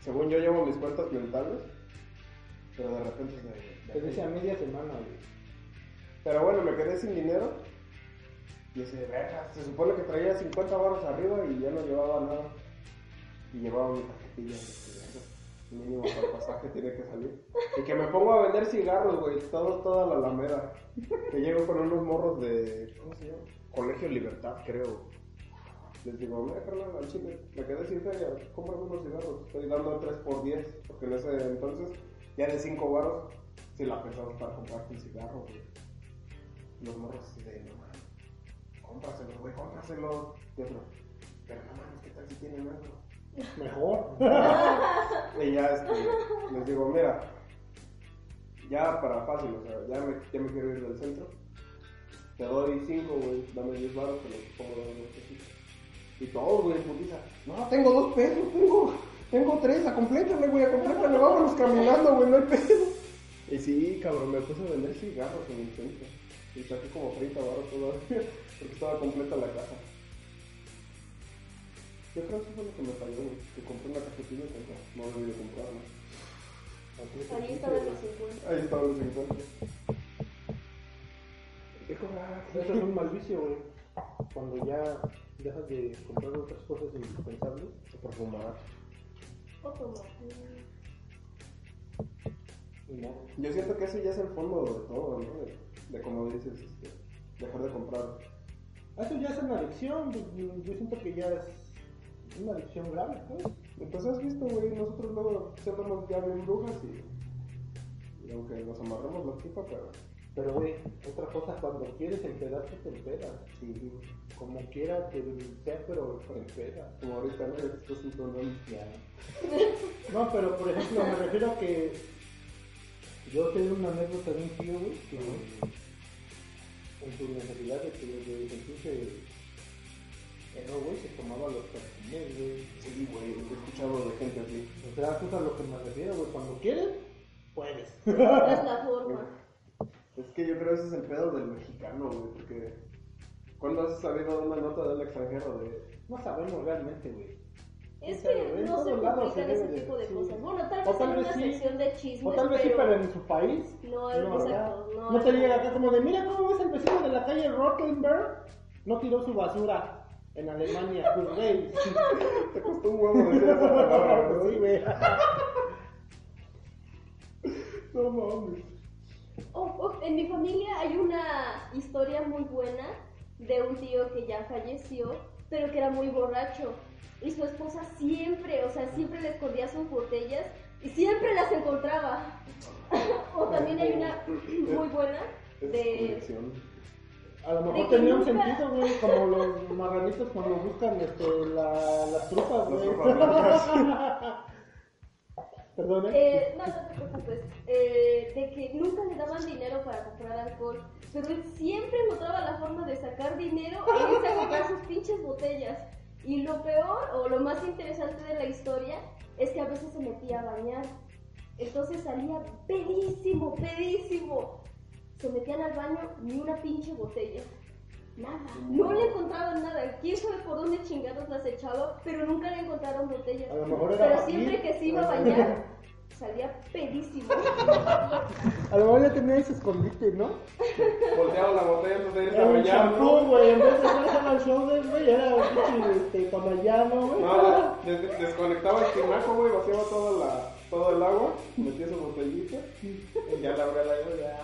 según yo llevo mis cuentas mentales, pero de repente se... Te dice a media semana, güey. Pero bueno, me quedé sin dinero. Y ese, verga, se supone que traía 50 baros arriba y ya no llevaba nada. Y llevaba mi tarjetilla. Mínimo para el pasaje tiene que salir. Y que me pongo a vender cigarros, güey, todo, toda la alameda. Que llego con unos morros de. ¿Cómo se llama? Colegio Libertad, creo. Les digo, mira, carnal, al chile, me quedé sin feria, cómprame unos cigarros. Estoy dando 3 por 10, porque en ese entonces, ya de 5 baros, si la pensamos para comprarte un cigarro, güey. Los morros de, no cómpraselo, güey, cómpraselo. Y otro, pero no mames, ¿qué tal si tienen algo? Mejor. Y ya este, les digo, mira, ya para fácil, o sea, ya me, ya me quiero ir del centro. Te doy 5, güey, dame 10 baros, te los pongo de dos pesitos. Y todos, güey, putiza. No, tengo dos pesos, tengo, tengo tres, a complétale, güey, a complétale, vámonos caminando, güey, no hay peso. Y sí, cabrón, me puse a vender cigarros en el centro. Y saqué como 30 baros todavía, porque estaba completa la casa. Yo creo que eso fue lo que me falló, güey, que compré una cajetilla y pensé, no debí de comprarla. Ahí estaban los 50. Ahí estaban los 50. ¿Qué cobrar? Eso es un mal vicio, güey. Cuando ya dejas de comprar otras cosas indispensables. Por fumar. O no. Yo siento que eso ya es el fondo de todo, ¿no? De, de como dices, este, dejar de comprar. Eso ya es una adicción. Yo, yo siento que ya es una adicción grave, pues. Pues has visto, güey, nosotros luego nos ya bien brujas y, y aunque nos amarramos la pipa, pero Pero, güey, otra cosa, cuando quieres empedarte, te empedas. sí, Como quiera que sea, pero te empedas. como ahorita no esto es un problema. No, pero por ejemplo, me refiero a que yo tengo una anécdota de un tío, güey, que en su necesidad de que de sentirse pero, güey, se tomaba los perfumes, güey. Sí, güey, he escuchado de gente así. O sea, es a lo que me refiero, güey. Cuando quieres, puedes. Es la forma. Es que yo creo que ese es el pedo del mexicano, güey, porque ¿cuándo has sabido de una nota del extranjero de No sabemos realmente, güey. Es que en no se publican se ese de- tipo de sí. cosas. Bueno, tal vez tal en vez una sí. sección de chismes, O tal vez sí, pero en su país. No, exacto, no. no te llega acá como de, mira cómo ves el vecino de la calle Rottenberg. No tiró su basura en Alemania, pues, güey. te costó un huevo decir esa palabra, Sí, güey. No mames. Oh, oh, en mi familia hay una historia muy buena de un tío que ya falleció, pero que era muy borracho. Y su esposa siempre, o sea, siempre le escondía sus botellas y siempre las encontraba. o también hay una muy buena de... A lo mejor tenía un nunca- sentido, güey, como los marranitos cuando buscan este, la, las trufas, Las güey. Perdón, ¿eh? Eh, no, no te preocupes. Eh, de que nunca le daban dinero para comprar alcohol. Pero él siempre encontraba la forma de sacar dinero e irse a comprar sus pinches botellas. Y lo peor, o lo más interesante de la historia, es que a veces se metía a bañar. Entonces salía pedísimo, pedísimo. Se metían al baño ni una pinche botella. Nada. No le encontraban nada. Quién sabe por dónde chingados las echaba, pero nunca le encontraron botellas. A lo mejor era Pero siempre que se iba a bañar, salía pedísimo. A lo mejor ya tenía ese escondite, ¿no? Volteaba la botella a Era un bañar, champú, güey, en vez de hacerse al shoulder, güey, era un pinche este, panayano, güey. No, des- desconectaba el tinaco, güey, vaciaba toda la, todo el agua, metía su botellita y ya la abría la llave, ya.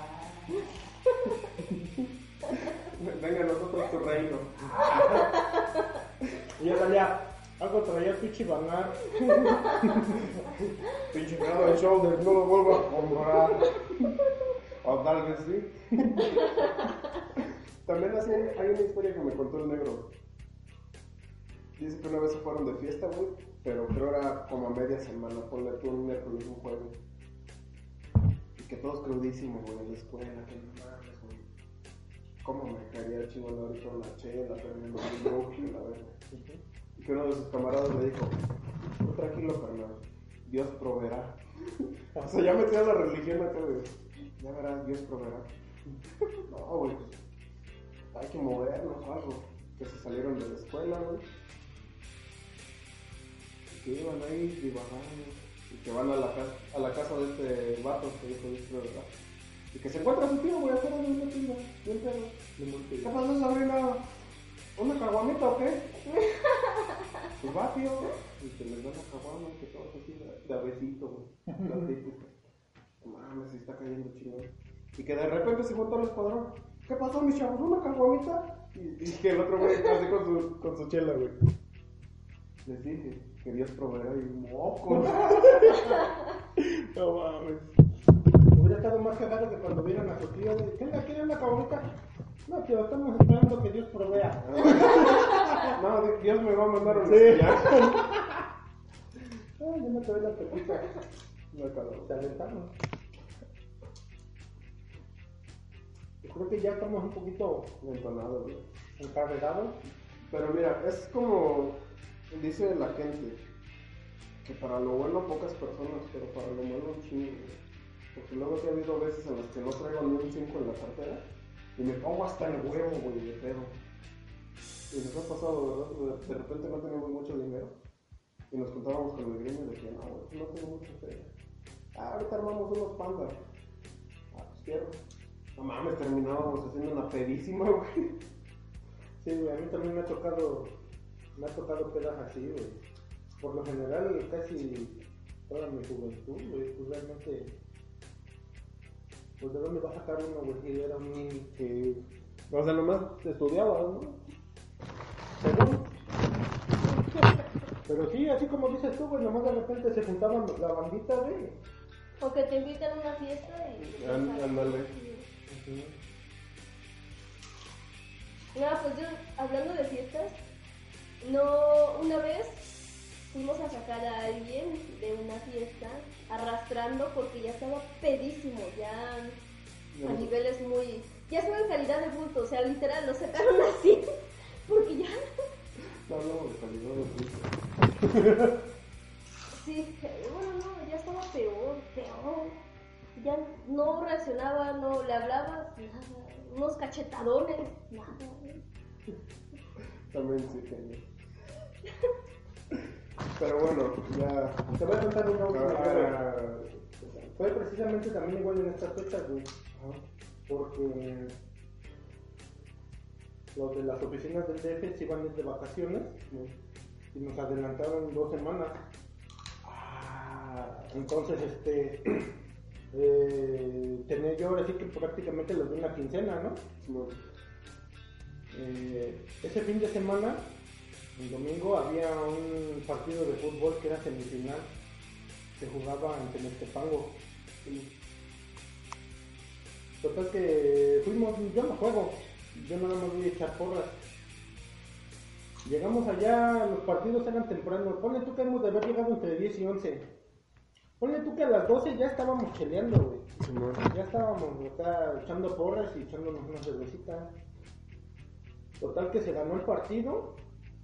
Venga, nosotros tu reino. Y ya salía, algo traía el pinche banar. Pinche grado de shoulder, no lo vuelvo a comprar. O tal vez sí. También así hay, una historia que me contó el negro. Dice que una vez se fueron de fiesta, güey, pero creo era como a media semana, ponle tú un miércoles, un jueves. Y que todos crudísimos, güey, en la escuela, que no mames, güey. ¿Cómo me caería el chivo ahorita una chela, perdiendo un grupo y la verga? Y que uno de sus camaradas le dijo, tranquilo, carnal, Dios proveerá. O sea, ya metía la religión acá, güey. Ya verás, Dios proveerá. No, güey, pues, hay que movernos o algo. Que se salieron de la escuela, güey. Y que iban ahí divagando. Y que van a la, casa, a la casa de este vato que dijo Dios proveerá. Y que se encuentra su tío, güey, afuera de una tienda. Bien pedo. ¿Qué pasó, Sabrina? ¿Una caguamita o qué? Pues va, tío. Y que les da la caguama y que todo así de, avecito, güey. La típica. No mames, se está cayendo chingón. Y que de repente se juntó el escuadrón. ¿Qué pasó, mis chavos? ¿Una caguamita? Y, y que el otro güey está así con su, con su chela, güey. Les dije que Dios proveerá y moco. no mames. Hubiera estado más cagado que cuando vieron a su tío, de, ¿qué onda, quieren una cabrita? No, tío, estamos esperando que Dios provea. No, de- Dios me va a mandar un Sí. ya. Ay, yo me quedé la pepita. No, cabrón. Se aventaron. Yo creo que ya estamos un poquito Entonado, güey. encarregados. Pero mira, es como dice la gente, que para lo bueno pocas personas, pero para lo malo un chingo. Porque luego sí ha habido veces en las que no traigo ni un 5 en la cartera y me pongo hasta el huevo, güey, de pedo. Y nos ha pasado, ¿verdad? De, repente no tenemos mucho dinero y nos contábamos con el gremio de que no, güey, no tengo mucha fe. Ah, ahorita armamos unos pandas. Ah, pues quiero. No mames, terminábamos haciendo una pedísima, güey. Sí, güey, a mí también me ha tocado, me ha tocado pedas así, güey. Por lo general, casi toda mi juventud, güey, pues realmente, pues de dónde va a sacar uno, güey, si era un que, O sea, nomás estudiabas, ¿no? según. Pero sí, así como dices tú, güey, nomás de repente se juntaban la bandita, güey. O que te invitan a una fiesta y... Án- ándale. No, pues yo, hablando de fiestas, no, una vez fuimos a sacar a alguien de una fiesta arrastrando porque ya estaba pedísimo, ya a niveles muy... Ya estaba en calidad de bulto, o sea, literal, lo sacaron así, porque ya... No hablamos de calidad de. Sí, bueno, no, ya estaba peor, peor. Ya no reaccionaba, no le hablabas, nada. Unos cachetadones, nada. También sí. Pero bueno, ya. Te voy a contar una última, Ah, güey. Fue precisamente también igual en esta fecha, güey. Porque los de las oficinas del DF se iban a ir de vacaciones y nos adelantaron dos semanas. Ah, Entonces, este, eh, tenía yo ahora sí que prácticamente los de una quincena, ¿no? Eh, ese fin de semana, el domingo, había un partido de fútbol que era semifinal. Se jugaba en Temetepango. Total que fuimos, yo no juego, yo nada más voy a echar porras. Llegamos allá, los partidos eran temprano. Ponle tú que hemos de haber llegado entre 10 y 11. Ponle tú que a las 12 ya estábamos cheleando, güey. Ya estábamos acá echando porras y echándonos una cervecita. Total que se ganó el partido.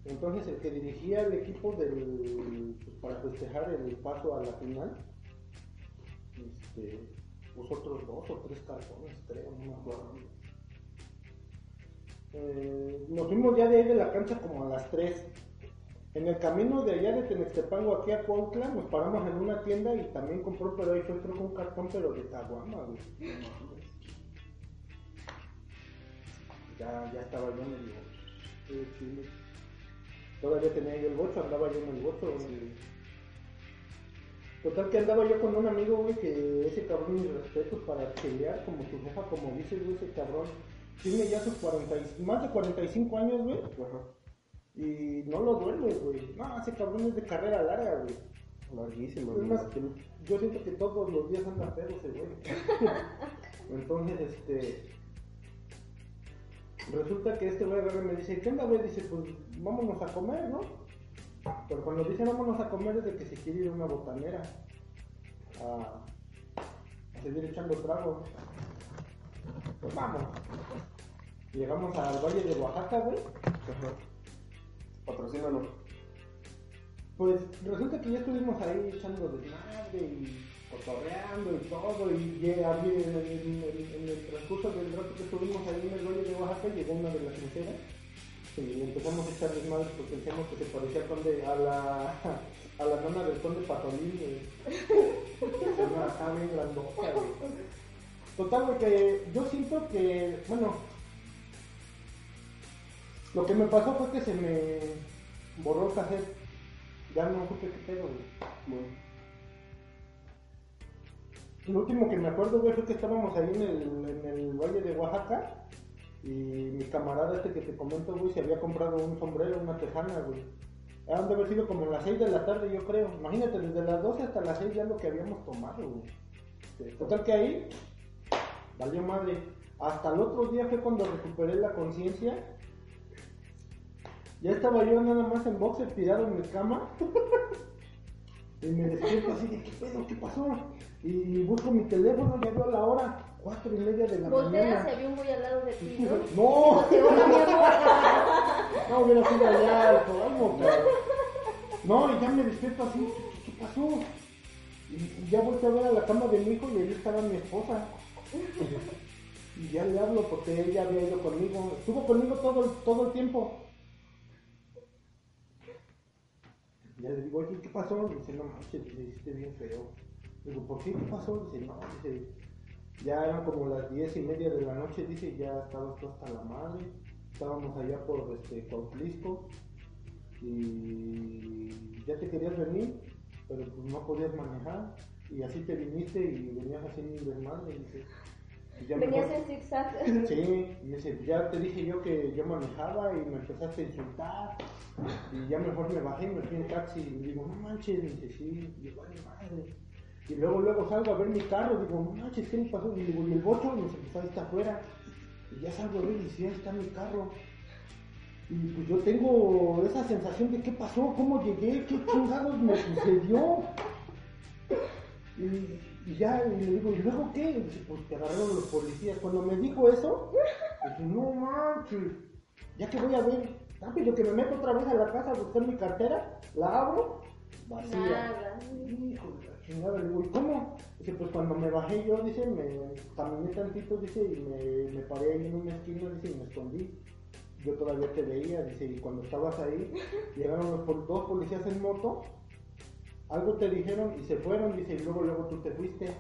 Entonces el que dirigía el equipo del, pues, para festejar el paso a la final, este, puso dos o tres cartones, creo, no me acuerdo. Eh, nos fuimos ya de ahí de la cancha como a las 3. En el camino de allá de Tenextepango aquí a Cuautla nos paramos en una tienda y también compró, pero ahí fue creo un cartón pero de caguama, güey. Ya, ya estaba yo medio eh, chile. Todavía tenía yo el bocho, andaba yo en el bocho. güey. Total que andaba yo con un amigo, güey, que ese cabrón mis respetos para pelear como tu jefa, como dice, güey, ese cabrón. Tiene ya sus 40, y- más de 45 años, güey. Ajá. Y no lo duele, güey. No, ese cabrón es de carrera larga, güey. Larguísimo. Imagino. yo siento que todos los días anda pedo ese güey. Entonces, este. Resulta que este güey me dice, ¿qué onda, güey? Dice, pues vámonos a comer, ¿no? Pero cuando dice vámonos a comer es de que se quiere ir a una botanera. A, a seguir echando trago. Pues vamos. Llegamos al valle de Oaxaca, güey. Ajá. Patrocínanos. Pues resulta que ya estuvimos ahí echando desmadre y cotorreando y todo, y había- en, en- en- el transcurso del rato que estuvimos ahí en el valle de Oaxaca llegó una de las meseras y empezamos a echar desmadre porque pensamos que se parecía conde, a la, a la nana del conde Patolín, güey. Una acá bien grandota. Total, güey, que yo siento que, bueno, lo que me pasó fue que se me borró el cassette. Ya no supe qué pedo. Bueno, Lo último que me acuerdo, güey, fue que estábamos ahí en el, en el valle de Oaxaca y mi camarada este que te comento, güey, se había comprado un sombrero, una tejana, güey. Han de haber sido como las 6 de la tarde, yo creo. Imagínate, desde las 12 hasta las 6 ya lo que habíamos tomado, güey. Total que ahí, valió madre. Hasta el otro día fue cuando recuperé la conciencia. Ya estaba yo nada más en boxer tirado en mi cama. Y me despierto así de, ¿qué pedo? ¿Qué pasó? Y busco mi teléfono, ya veo la hora, cuatro y media de la Volteas y mañana. había un güey al lado de ti, ¿no? No, no hubiera sido allá al cabrón. No, y ya me despierto así, ¿qué, qué pasó? Y ya volteé a ver a la cama de mi hijo y ahí estaba mi esposa. Y ya le hablo porque ella había ido conmigo, estuvo conmigo todo, el- todo el tiempo. Ya le digo, oye, ¿qué pasó? Dice, no manches, te hiciste bien feo. Digo, ¿por qué? ¿Qué pasó? Dice, no, dice, ya eran como las diez y media de la noche, dice, ya estaba todo hasta la madre. Estábamos allá por este, Cuautlisco y ya te querías venir, pero pues no podías manejar. Y así te viniste y venías haciendo un desmadre. Dice, ya Venías en zigzag. Sí, y me dice, ya te dije yo que yo manejaba y me empezaste a insultar. Y ya mejor me bajé y me fui en taxi. Y digo, no manches, me dice, sí. Y digo, ay, madre. Y luego, luego salgo a ver mi carro. Digo, manches, ¿qué me pasó? Y digo, ¿y el bocho? Y me dice, pues ahí está afuera. Y ya salgo a ver y sí, ahí está mi carro. Y pues yo tengo esa sensación de qué pasó, cómo llegué, qué chingados me sucedió. Y, y ya, y le digo, ¿y luego qué? Y dice, pues te agarraron los policías. Cuando me dijo eso, dije, no manches, ya que voy a ver, rápido que me meto otra vez a la casa a buscar mi cartera, la abro, vacía. Nada. La chingada, le digo, ¿y cómo? Dice, pues cuando me bajé yo, dice, me caminé tantito, dice, y me, me paré ahí en una esquina, dice, y me escondí. Yo todavía te veía, dice, y cuando estabas ahí, llegaron los pol- dos policías en moto, algo te dijeron y se fueron, dice, y luego, luego tú te fuiste.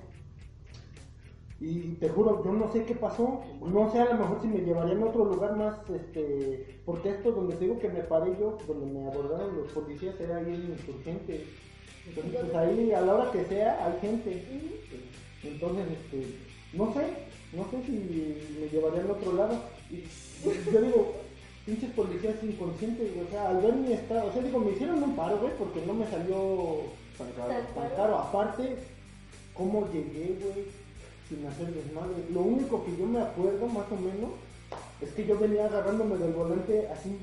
Y te juro, yo no sé qué pasó, no sé a lo mejor si me llevarían a otro lugar más, este, porque esto donde te digo que me paré yo, donde me abordaron los policías, era ahí en Insurgente. Entonces, pues ahí a la hora que sea hay gente. Entonces, este, no sé, no sé si me llevarían a otro lado. Y, yo digo, pinches policías inconscientes, o sea, al ver mi estado, o sea, digo, me hicieron un paro, güey, porque no me salió tan caro. Tan caro. Aparte, cómo llegué, güey, sin hacer desmadre. Lo único que yo me acuerdo, más o menos, Es que yo venía agarrándome del volante así,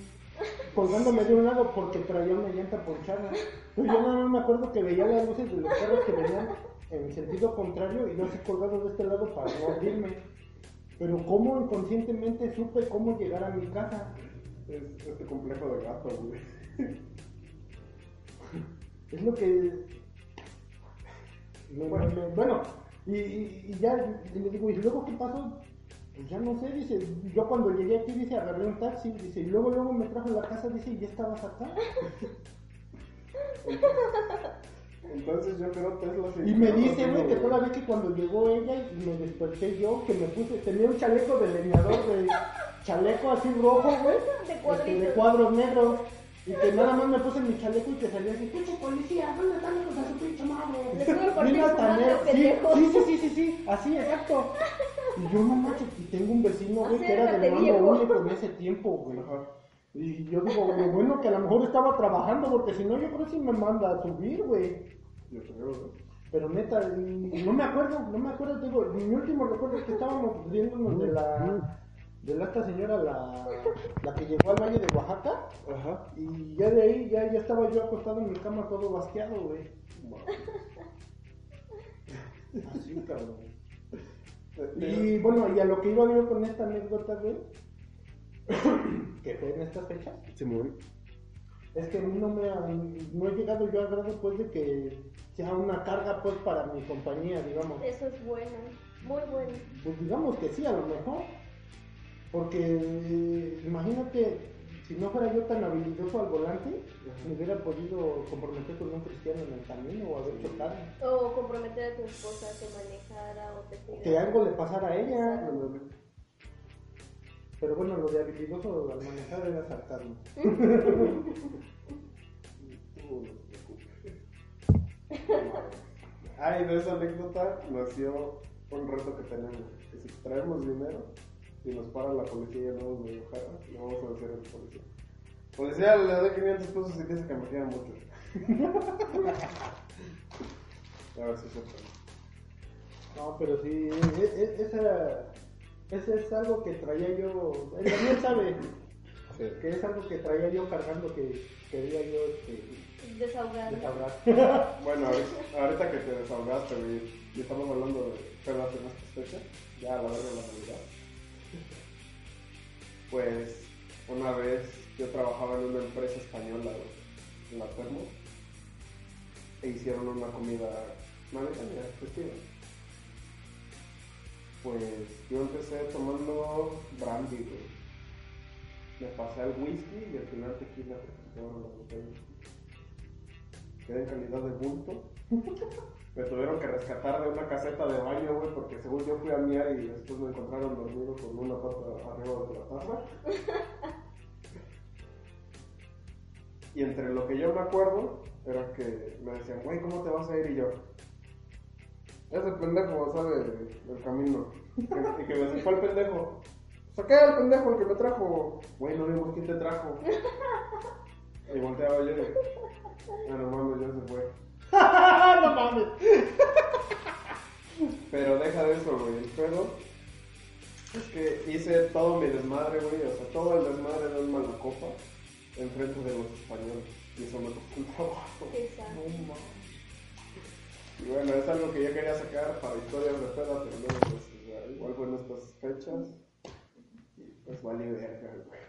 colgándome de un lado porque traía una llanta ponchada. Pero yo nada más me acuerdo que veía las luces de los carros que venían en sentido contrario y yo así colgado de este lado para no abrirme. Pero cómo inconscientemente supe cómo llegar a mi casa. Es este complejo de gato, güey. Es lo que... bueno, y, y- y ya y le digo, ¿y luego qué pasó? Pues ya no sé, dice, yo cuando llegué aquí, dice, agarré un taxi, dice, y luego, luego me trajo a la casa, dice, y ya estabas acá. Entonces yo creo Tesla se Y me dice, güey, que todavía que cuando llegó ella y me desperté yo, que me puse, tenía un chaleco de leñador, de chaleco así rojo, güey, De este, de cuadros negros, y que nada más me puse mi chaleco y que salía así, pinche policía, ¿dónde están los de su pinche madre? A pendejos. sí, sí, sí, sí, sí, así, exacto. Y yo no manches, y tengo un vecino, güey, que era del mando único en ese tiempo, güey. Ajá. Y yo digo, lo bueno que a lo mejor estaba trabajando, porque si no, yo creo que sí me manda a subir, güey. Yo creo, güey. Pero neta, no me acuerdo, no me acuerdo, digo, mi último recuerdo es que estábamos riéndonos de la, de la esta señora, la, la que llegó al Valle de Oaxaca, Ajá. y ya de ahí, ya, ya estaba yo acostado en mi cama todo basqueado, güey. Así, cabrón. Y bueno, y a lo que iba yo con esta anécdota, güey, que fue en estas fechas, Se murió. es que a mí no me ha- no he llegado yo al grado pues de que sea una carga pues para mi compañía, digamos. Eso es bueno, muy bueno. Pues digamos que sí, a lo mejor. Porque eh, imagínate, si no fuera yo tan habilidoso al volante, me hubiera podido comprometer con un cristiano en el camino o haber chocado. O comprometer a tu esposa a que manejara o te cuidara. Que algo le pasara a ella. Pero bueno, lo de habilidoso al manejar era sarcasmo. Ay, de esa anécdota nació un reto que tenemos. Que si traemos dinero y nos para la policía y no nos medio jala, le vamos a decir al policía. Policía, le doy 500 pesos y dice que me queda mucho. a ver si se puede. No, pero sí, e- e- esa, ese es algo que traía yo, el Daniel sabe que es algo que traía yo cargando que quería yo este, Desahogar. desahogar. Bueno, ahorita, ahorita que te desahogaste, y estamos hablando de en estas fechas, ya a la verga de la Navidad. Pues, una vez yo trabajaba en una empresa española, en la Termo, e hicieron una comida navideña, festiva. Pues, yo empecé tomando brandy, güey. Me pasé al whisky y al final tequila, quedé en calidad de bulto. Me tuvieron que rescatar de una caseta de baño, güey, porque según yo fui a miar y después me encontraron dormido con una pata arriba de la taza. Y entre lo que yo me acuerdo era que me decían, güey, ¿cómo te vas a ir? Y yo, ese pendejo sabe el camino. Y que, me dice, ¿cuál pendejo? Saqué al pendejo, el que me trajo. Güey, no vimos quién te trajo. Y volteaba yo y, ah, no mames, ya se fue. no mames. Pero deja de eso, güey. El pedo es que hice todo mi desmadre, güey. O sea, todo el desmadre de un malacopa enfrente de los españoles. Y eso me costó un trabajo. Sad. No mames. Y bueno, es algo que yo quería sacar para historias de peda, pero luego, pues, igual- igual fue en estas fechas. Y pues vale verga, güey.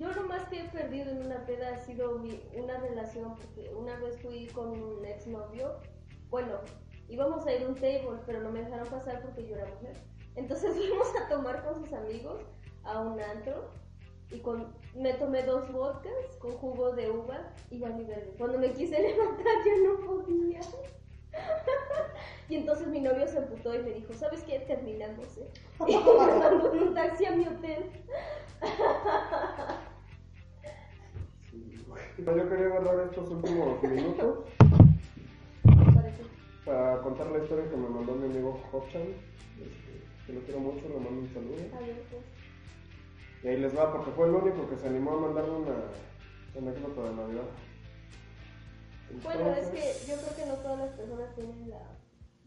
Yo lo más que he perdido en una peda ha sido mi, una relación, porque una vez fui con un exnovio, bueno, íbamos a ir a un table, pero no me dejaron pasar porque yo era mujer. Entonces fuimos a tomar con sus amigos a un antro y con, me tomé dos vodkas con jugo de uva y verde. Cuando me quise levantar ya no podía. Y entonces mi novio se emputó y me dijo, ¿sabes qué? Terminamos, ¿eh? Y me mandó un taxi a mi hotel. Güey. Yo quería agarrar estos últimos minutos para contar la historia que me mandó mi amigo Hopchan. Este, que lo quiero mucho, le mando un saludo. Pues. Y ahí les va, porque fue el único que se animó a mandarme una anécdota de Navidad. Bueno, es que yo creo que no todas las personas tienen la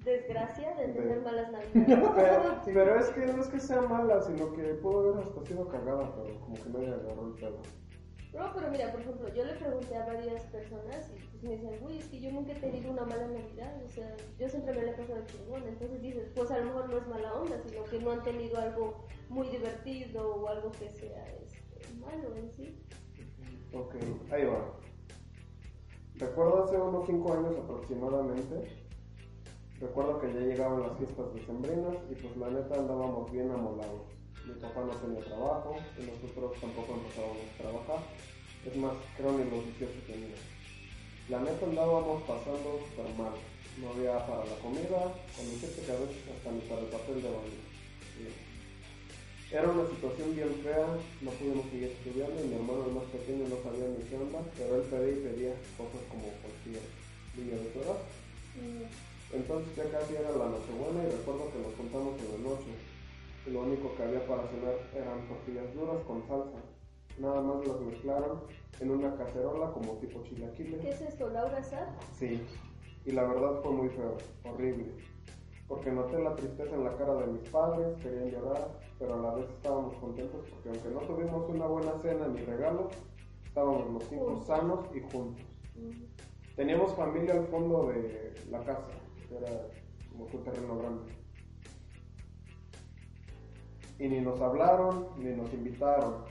desgracia de tener De- malas navidades. pero es que no es que sea mala, sino que pudo haber hasta sido cagada, pero como que nadie agarró el pedo. No, pero mira, por ejemplo, yo le pregunté a varias personas y pues me decían, uy, es que yo nunca he tenido una mala Navidad, o sea, yo siempre me la he pasado chingón. Entonces dices, pues a lo mejor no es mala onda, sino que no han tenido algo muy divertido o algo que sea este, malo en sí. Ok, ahí va. Recuerdo hace unos 5 años aproximadamente. Recuerdo que ya llegaban las fiestas decembrinas y pues la neta andábamos bien amolados. Mi papá no tenía trabajo y nosotros tampoco empezábamos a trabajar. Es más, creo ni los 18 tenía. La neta andábamos pasando super mal. No había para la comida, con decirte que a veces hasta ni para el papel de baño. Sí. Era una situación bien fea, no pudimos seguir estudiando y mi hermano el más pequeño no sabía ni qué onda, pero él pedía y pedía cosas como cualquier niño de. Mm, Entonces ya casi era la nochebuena y recuerdo que nos juntamos en la noche. Lo único que había para cenar eran tortillas duras con salsa. Nada más las mezclaron en una cacerola como tipo chilaquiles. ¿Qué es esto, Laura Sad? Sí, y la verdad fue muy feo, horrible. Porque noté la tristeza en la cara de mis padres, querían llorar, pero a la vez estábamos contentos porque aunque no tuvimos una buena cena ni regalos, estábamos los cinco sanos y juntos. Mm, Teníamos familia al fondo de la casa, que era como un terreno grande. Y ni nos hablaron, ni nos invitaron.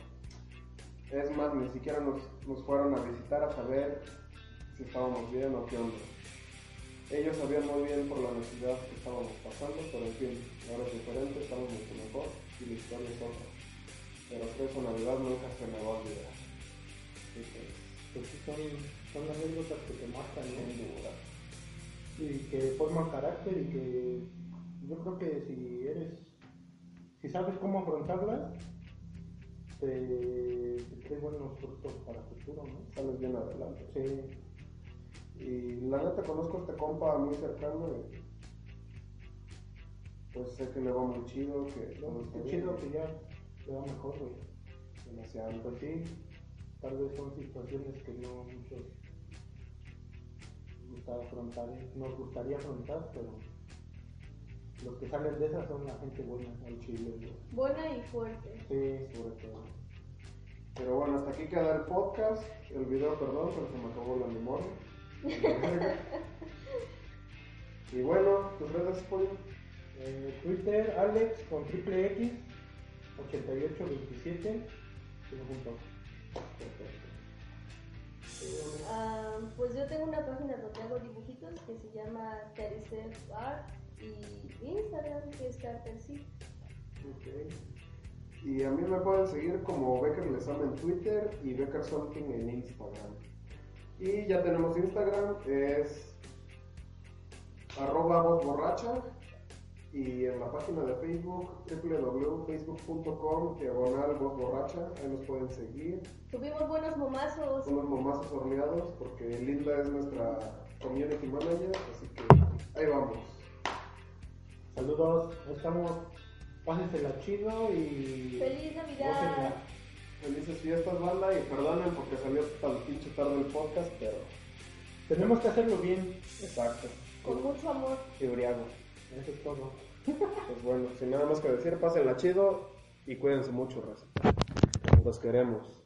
Es más, ni siquiera nos, nos fueron a visitar a saber si estábamos bien o qué onda. Ellos sabían muy bien por la necesidad que estábamos pasando, pero en fin, ahora es diferente, estamos mucho mejor y la historia es otra. Pero que esa Navidad nunca se me va a olvidar. Y pues, Pues son, son anécdotas que te marcan, ¿no? y que forman carácter y que yo creo que si eres, si sabes cómo afrontarlas, te, te trae buenos frutos para el futuro, ¿no? sales bien adelante. Sí, Y la neta conozco a este compa muy cercano y pues sé que le va muy chido, que no, está chido que ya te va mejor, güey. demasiado. Pues sí, tal vez son situaciones que no muchos gusta afrontar, nos gustaría afrontar, pero los que salen de esas son la gente buena, al chile, güey. Buena y fuerte. Sí, sobre todo. Pero bueno, hasta aquí queda el podcast, el video, perdón, pero se me acabó la memoria. y bueno, tus redes, pollo. Eh, Twitter, Alex con triple X, 8827, todo junto. Perfecto. Ah, pues yo tengo una página donde hago dibujitos que se llama Tericef Art y Instagram que es Cartercy. Ok. Y a mí me pueden seguir como Becker Lesama en Twitter y Becker Something en Instagram. Y ya tenemos Instagram, es arroba voz borracha. Y en la página de Facebook, www.facebook.com, diagonal voz borracha, ahí nos pueden seguir. Tuvimos buenos momazos. Unos momazos horneados, porque Linda es nuestra community manager, así que ahí vamos. Saludos, estamos, pásensela chido y... ¡Feliz Navidad! gócenla. Felices fiestas, banda, y perdonen porque salió tan pinche tarde el podcast, pero Tenemos que hacerlo bien, exacto. Con mucho amor. Y briago. eso es todo. Pues bueno, sin nada más que decir, pásenla chido y cuídense mucho, raza. Los queremos.